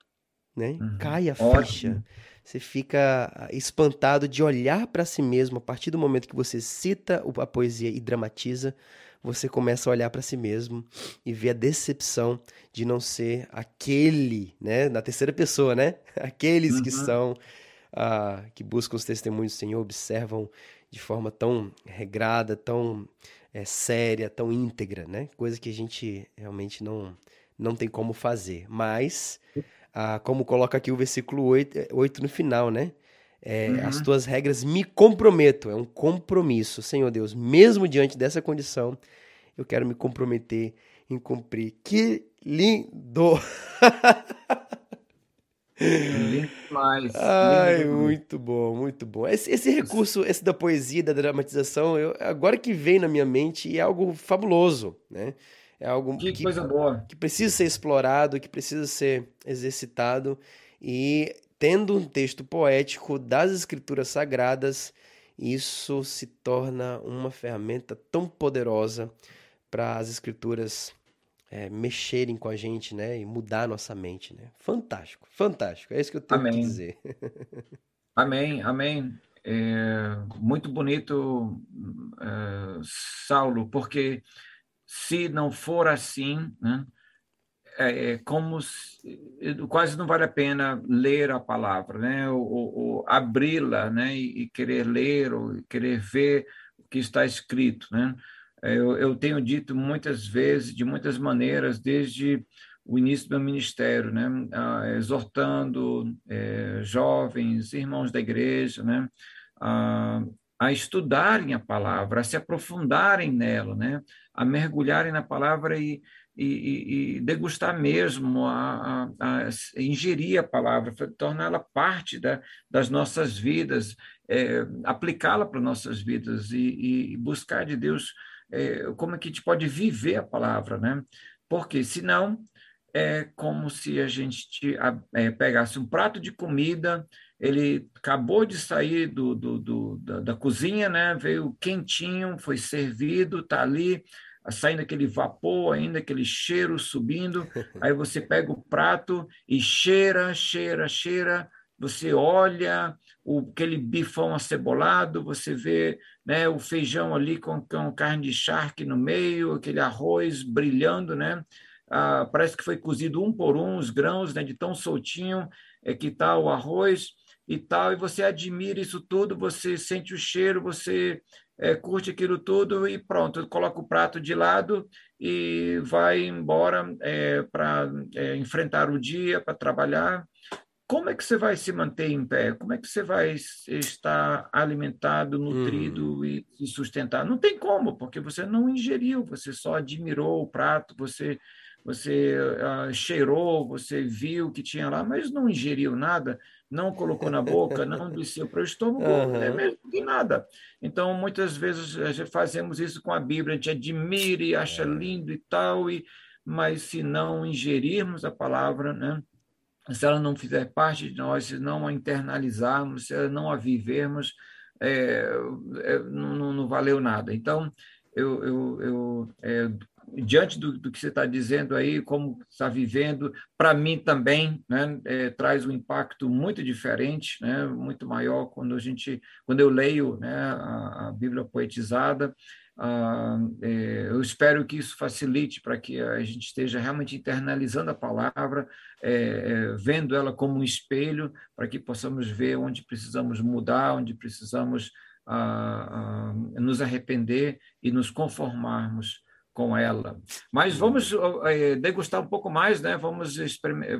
né? Uhum. Cai a Ótimo. ficha. Você fica espantado de olhar para si mesmo a partir do momento que você cita a poesia e dramatiza, você começa a olhar para si mesmo e ver a decepção de não ser aquele, né, na terceira pessoa, né? Aqueles uhum. que são uh, que buscam os testemunhos do Senhor, observam de forma tão regrada, tão é, séria, tão íntegra, né? Coisa que a gente realmente não não tem como fazer. Mas, ah, como coloca aqui o versículo 8, 8 no final, né? É, uhum. As tuas regras me comprometo, é um compromisso, Senhor Deus, mesmo diante dessa condição, eu quero me comprometer em cumprir. Que lindo!
Demais.
Ai, muito bom, muito bom. Esse, esse, recurso, esse da poesia, da dramatização, eu, agora que vem na minha mente, é algo fabuloso, né? É algo
que, que, coisa boa.
que precisa ser explorado, que precisa ser exercitado. E tendo um texto poético das escrituras sagradas, isso se torna uma ferramenta tão poderosa para as escrituras é, mexerem com a gente, né, e mudar a nossa mente, né? Fantástico, fantástico. É isso que eu tenho amém. que dizer.
amém, amém. É muito bonito, é, Saulo, porque se não for assim, né, é, é como se, quase não vale a pena ler a palavra, né? ou abri-la, né? E, e, querer ler ou querer ver o que está escrito, né? É, eu, eu tenho dito muitas vezes, de muitas maneiras, desde o início do meu ministério, né? Ah, exortando é, jovens, irmãos da igreja, né? Ah, a estudarem a palavra, a se aprofundarem nela, né? a mergulharem na palavra e, e, e degustar mesmo, a, a, a, ingerir a palavra, torná-la parte da, das nossas vidas, é, aplicá-la para nossas vidas e, e, buscar de Deus é, como é que a gente pode viver a palavra, né? Porque senão é como se a gente é, pegasse um prato de comida, ele acabou de sair do, do, do da, da, cozinha, né? Veio quentinho, foi servido, está ali saindo aquele vapor ainda, aquele cheiro subindo, aí você pega o prato e cheira, cheira, cheira, você olha o, aquele bifão acebolado, você vê né, o feijão ali com, com carne de charque no meio, aquele arroz brilhando, né? Ah, parece que foi cozido um por um os grãos, né, de tão soltinho é, que está o arroz e tal, e você admira isso tudo, você sente o cheiro, você é, curte aquilo tudo e pronto, coloca o prato de lado e vai embora é, para é, enfrentar o dia, para trabalhar. Como é que você vai se manter em pé? Como é que você vai estar alimentado, nutrido hum. e se sustentar? Não tem como, porque você não ingeriu, você só admirou o prato, você você uh, cheirou, você viu que tinha lá, mas não ingeriu nada não colocou na boca, não desceu para o estômago, uhum. é mesmo que nada. Então, muitas vezes fazemos isso com a Bíblia, a gente admira e acha é. lindo e tal, e, mas se não ingerirmos a palavra, né? se ela não fizer parte de nós, se não a internalizarmos, se não a vivermos, é, é, não, não, valeu nada. Então, eu, eu, eu é, diante do, do que você está dizendo aí, como está vivendo, para mim também né, é, traz um impacto muito diferente, né, muito maior quando a gente, quando eu leio né, a, a Bíblia poetizada. Ah, é, eu espero que isso facilite para que a gente esteja realmente internalizando a palavra, é, é, vendo ela como um espelho, para que possamos ver onde precisamos mudar, onde precisamos ah, ah, nos arrepender e nos conformarmos com ela. Mas vamos é, degustar um pouco mais, né? Vamos,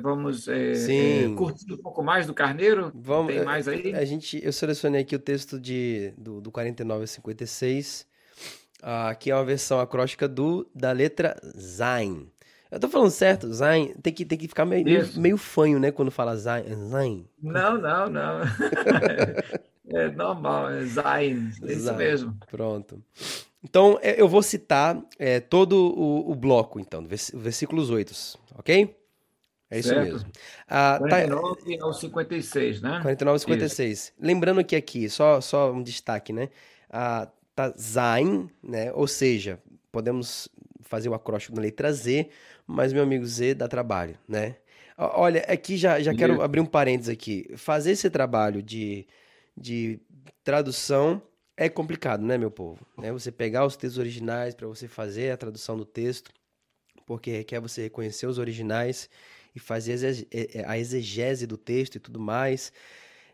vamos é, é, curtir um pouco mais do Carneiro.
Vamos, Tem mais aí? A gente, eu selecionei aqui o texto de, do, do 49 a 56, uh, que é uma versão acróstica do, da letra Zain. Eu tô falando certo, Zain, tem que, tem que ficar meio, meio, meio fanho, né, quando fala Zain. Zain.
Não, não, não. é normal, é Zain, é isso mesmo.
Pronto. Então, é, eu vou citar é, todo o, o, bloco, então, versículos 8, ok? É isso certo. mesmo.
Ah, 49 tá... ao 56, né?
49 ao 56. Isso. Lembrando que aqui, só, só um destaque, né? Ah, tá Zain, né? Ou seja, podemos fazer o acróstico na letra Z, mas, meu amigo, Z dá trabalho, né? Olha, aqui já, já quero abrir um parênteses aqui. Fazer esse trabalho de, de tradução é complicado, né, meu povo? Né? Você pegar os textos originais para você fazer a tradução do texto, porque requer você reconhecer os originais e fazer a exegese do texto e tudo mais,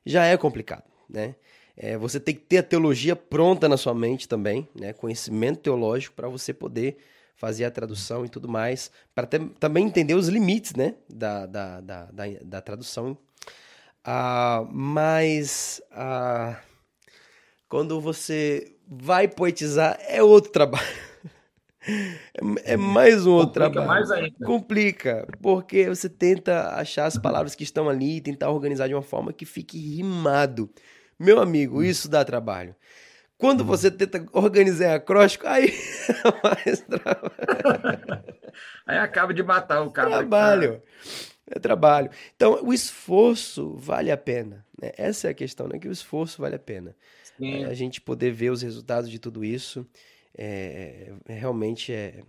já é complicado, né? É, você tem que ter a teologia pronta na sua mente também, né? Conhecimento teológico para você poder fazer a tradução e tudo mais, para também entender os limites, né? Da, da, da, da, da tradução. Ah, mas... Ah, quando você vai poetizar, é outro trabalho. É, é mais um outro Complica trabalho. Complica, porque você tenta achar as palavras que estão ali, tentar organizar de uma forma que fique rimado. Meu amigo, hum. isso dá trabalho. Quando hum. você tenta organizar acróstico, aí mais
trabalho. aí acaba de matar o cara.
Trabalho. É trabalho. Então, o esforço vale a pena. Né? Essa é a questão, né? Que o esforço vale a pena. É, a gente poder ver os resultados de tudo isso é, é realmente é,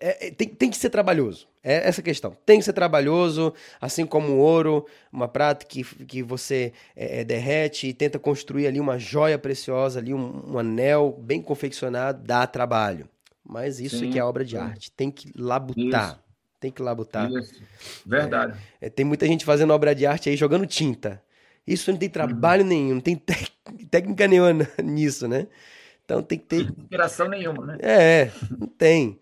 é, é, tem, tem que ser trabalhoso. É essa questão. Tem que ser trabalhoso, assim como o ouro, uma prata que, que você é, é derrete e tenta construir ali uma joia preciosa, ali um, um anel bem confeccionado, dá trabalho. Mas isso Sim, é que é obra de arte. Tem que labutar. Isso. Tem que labutar. Isso.
Verdade.
É, tem muita gente fazendo obra de arte aí jogando tinta. Isso não tem trabalho uhum. nenhum, não tem técnica nenhuma nisso, né? Então tem que ter.
Inspiração nenhuma, né?
É, não tem.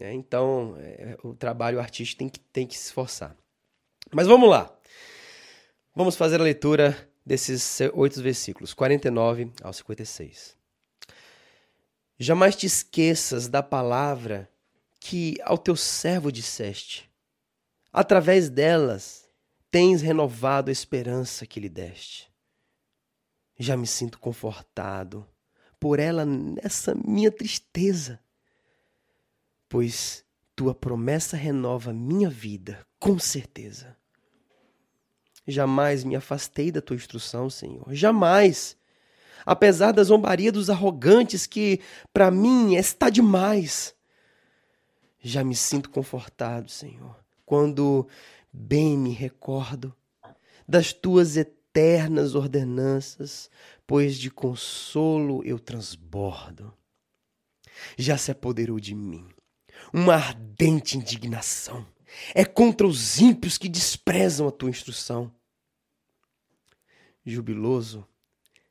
É, então é, o trabalho artístico tem que, tem que se esforçar. Mas vamos lá. Vamos fazer a leitura desses oito versículos, 49 ao 56. Jamais te esqueças da palavra que ao teu servo disseste. Através delas tens renovado a esperança que lhe deste. Já me sinto confortado por ela nessa minha tristeza, pois tua promessa renova minha vida, com certeza. Jamais me afastei da tua instrução, Senhor, jamais. Apesar da zombaria dos arrogantes que, para mim, está demais. Já me sinto confortado, Senhor, quando Bem me recordo das tuas eternas ordenanças, pois de consolo eu transbordo. Já se apoderou de mim uma ardente indignação. É contra os ímpios que desprezam a tua instrução. Jubiloso,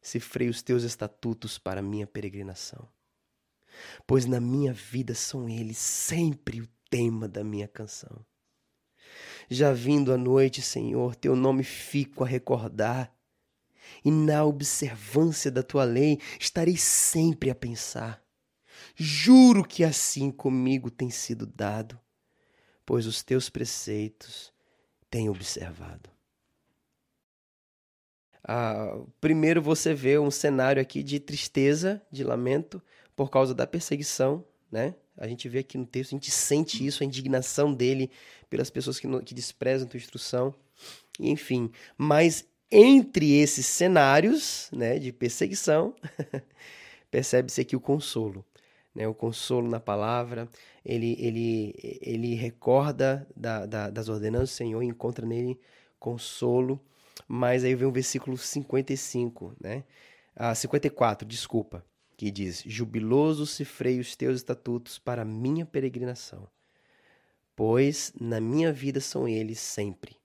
cifrei os teus estatutos para minha peregrinação, pois na minha vida são eles sempre o tema da minha canção. Já vindo a noite, Senhor, teu nome fico a recordar. E na observância da tua lei estarei sempre a pensar. Juro que assim comigo tem sido dado, pois os teus preceitos tenho observado. Ah, primeiro você vê um cenário aqui de tristeza, de lamento, por causa da perseguição, né? A gente vê aqui no texto, a gente sente isso, a indignação dele pelas pessoas que, que desprezam a tua instrução. Enfim, mas entre esses cenários né, de perseguição, percebe-se aqui o consolo. né, o consolo na palavra, ele, ele, ele recorda da, da, das ordenanças do Senhor encontra nele consolo. Mas aí vem o versículo 55, né? Ah, 54, desculpa, que diz: Jubiloso se freio os teus estatutos para a minha peregrinação, pois na minha vida são eles sempre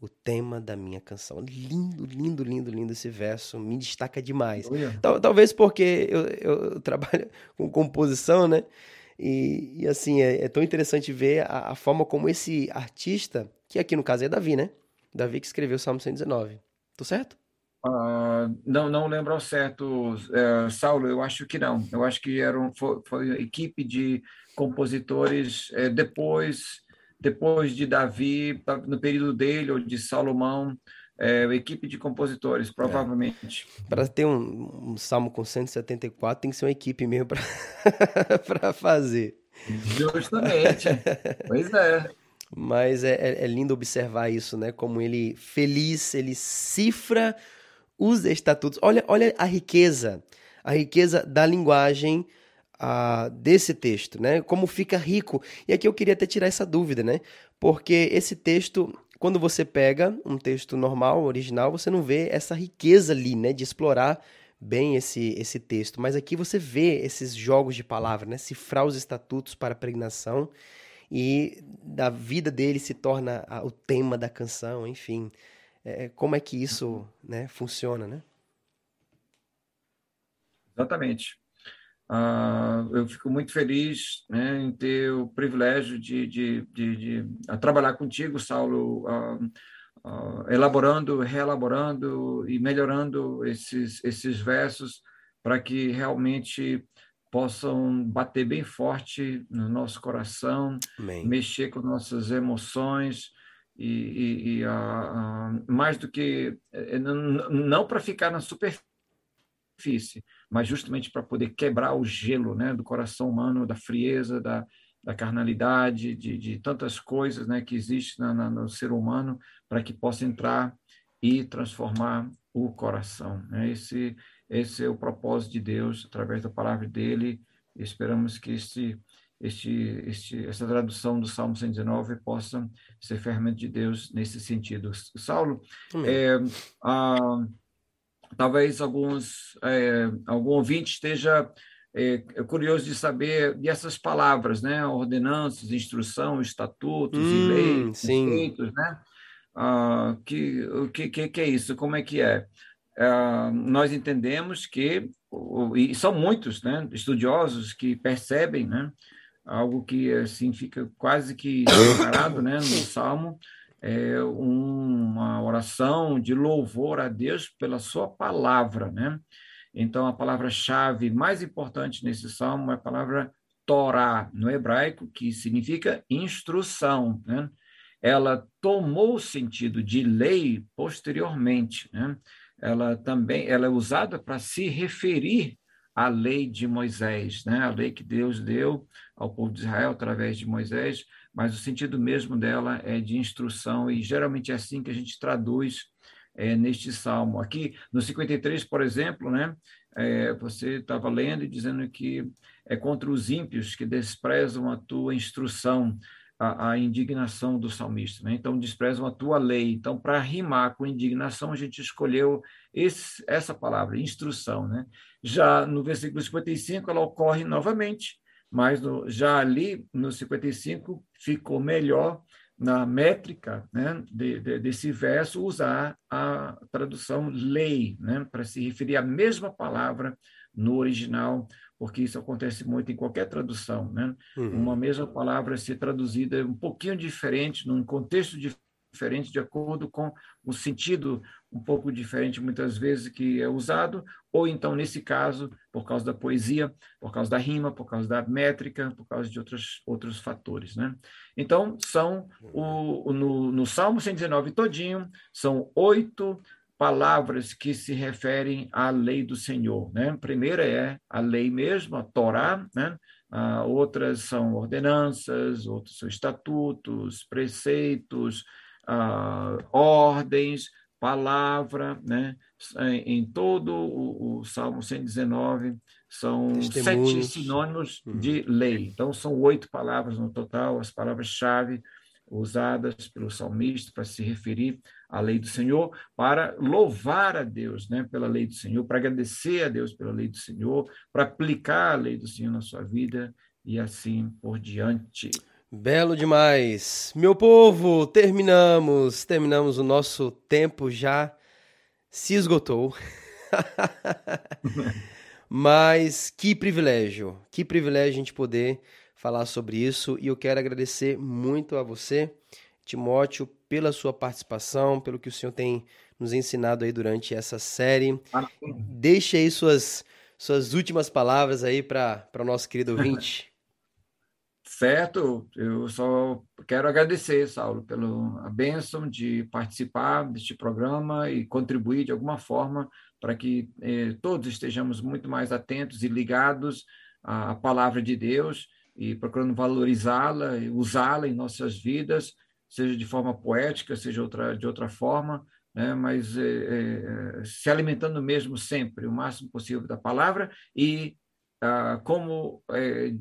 o tema da minha canção. Lindo, lindo, lindo, lindo esse verso, me destaca demais. Tal, talvez porque eu, eu, trabalho com composição, né? E, e assim, é, é, tão interessante ver a, a, forma como esse artista, que aqui no caso é Davi, né? Davi que escreveu o Salmo 119. Tô certo?
Uh, não, não lembro ao certo, uh, Saulo, eu acho que não. Eu acho que era um, foi, foi uma equipe de compositores uh, depois depois de Davi, no período dele, ou de Salomão, é, equipe de compositores, provavelmente.
É. Para ter um, um, salmo com 174, tem que ser uma equipe mesmo para fazer.
Justamente. pois é.
Mas é, é, é, lindo observar isso, né? Como ele, feliz, ele cifra os estatutos. Olha, olha a riqueza, a riqueza da linguagem ah, desse texto, né? Como fica rico. E aqui eu queria até tirar essa dúvida, né? Porque esse texto, quando você pega um texto normal, original, você não vê essa riqueza ali, né? De explorar bem esse, esse texto. Mas aqui você vê esses jogos de palavras, né? Cifrar os estatutos para a pregnação e da vida dele se torna o tema da canção, enfim. É, como é que isso né, funciona, né?
Exatamente. Uh, eu fico muito feliz né, em ter o privilégio de, de, de, de trabalhar contigo, Saulo, uh, elaborando, reelaborando e melhorando esses, esses versos para que realmente possam bater bem forte no nosso coração, Amém. mexer com nossas emoções e, e, e mais do que eh, não, não para ficar na superfície, mas justamente para poder quebrar o gelo né, do coração humano, da frieza, da, da carnalidade, de, de tantas coisas né, que existem no ser humano, para que possa entrar e transformar o coração. Né? Esse, esse é o propósito de Deus, através da palavra dele. Esperamos que este, este, este, essa tradução do Salmo 119 possa ser ferramenta de Deus nesse sentido. Saulo, é, a, talvez alguns é, algum ouvinte esteja é, curioso de saber dessas palavras, né? Ordenanças, instrução, estatutos hum, leis, conceitos, né? Ah, que, o que, que, é isso? Como é que é? Ah, nós entendemos que, e são muitos né, estudiosos que percebem né, algo que assim fica quase que separado né, no Salmo, é, uma oração de louvor a Deus pela sua palavra, né? Então, a palavra-chave mais importante nesse salmo é a palavra Torá, no hebraico, que significa instrução, né? Ela tomou o sentido de lei posteriormente, né? Ela também ela é usada para se referir à lei de Moisés, né? A lei que Deus deu ao povo de Israel através de Moisés, mas o sentido mesmo dela é de instrução, e geralmente é assim que a gente traduz é, neste salmo. Aqui, no 53, por exemplo, né, é, você estava lendo e dizendo que é contra os ímpios que desprezam a tua instrução, a, a indignação do salmista. Né? Então, desprezam a tua lei. Então, para rimar com indignação, a gente escolheu esse, essa palavra, instrução. Né? Já no versículo 55, ela ocorre novamente mas no, já ali no 55 ficou melhor na métrica né, de, de, desse verso usar a tradução lei, né, para se referir à mesma palavra no original, porque isso acontece muito em qualquer tradução. Né? Uhum. Uma mesma palavra ser traduzida um pouquinho diferente, num contexto diferente, de acordo com o sentido um pouco diferente, muitas vezes, que é usado, ou então, nesse caso, por causa da poesia, por causa da rima, por causa da métrica, por causa de outros, outros fatores. Né? Então, são, o, no, no Salmo 119 todinho, são oito palavras que se referem à lei do Senhor. Né? A primeira é a lei mesmo, a Torá, né? Ah, outras são ordenanças, outros são estatutos, preceitos, ah, ordens, palavra, né? em todo o, o Salmo 119 são sete sinônimos uhum. de lei. Então, são oito palavras no total, as palavras-chave usadas pelo salmista para se referir à lei do Senhor, para louvar a Deus né, pela lei do Senhor, para agradecer a Deus pela lei do Senhor, para aplicar a lei do Senhor na sua vida e assim por diante.
Belo demais. Meu povo, terminamos, terminamos o nosso tempo já se esgotou. Mas que privilégio, que privilégio a gente poder falar sobre isso e eu quero agradecer muito a você, Timóteo, pela sua participação, pelo que o senhor tem nos ensinado aí durante essa série. Deixe aí suas, suas últimas palavras aí para o nosso querido ouvinte.
Certo, eu só quero agradecer, Saulo, pela bênção de participar deste programa e contribuir de alguma forma para que eh, todos estejamos muito mais atentos e ligados à palavra de Deus e procurando valorizá-la e usá-la em nossas vidas, seja de forma poética, seja outra, de outra forma, né? mas eh, eh, se alimentando mesmo sempre, o máximo possível da palavra e ah, como é,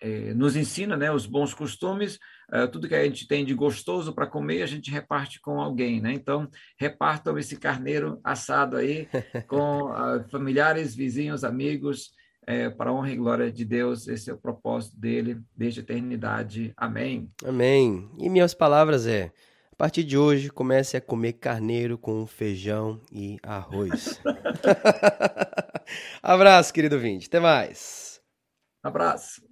é, nos ensina né, os bons costumes, ah, tudo que a gente tem de gostoso para comer, a gente reparte com alguém. Né? Então, repartam esse carneiro assado aí com ah, familiares, vizinhos, amigos, é, para a honra e glória de Deus. Esse é o propósito dele desde a eternidade. Amém.
Amém. E minhas palavras é. A partir de hoje, comece a comer carneiro com feijão e arroz. Abraço, querido vinte. Até mais.
Abraço.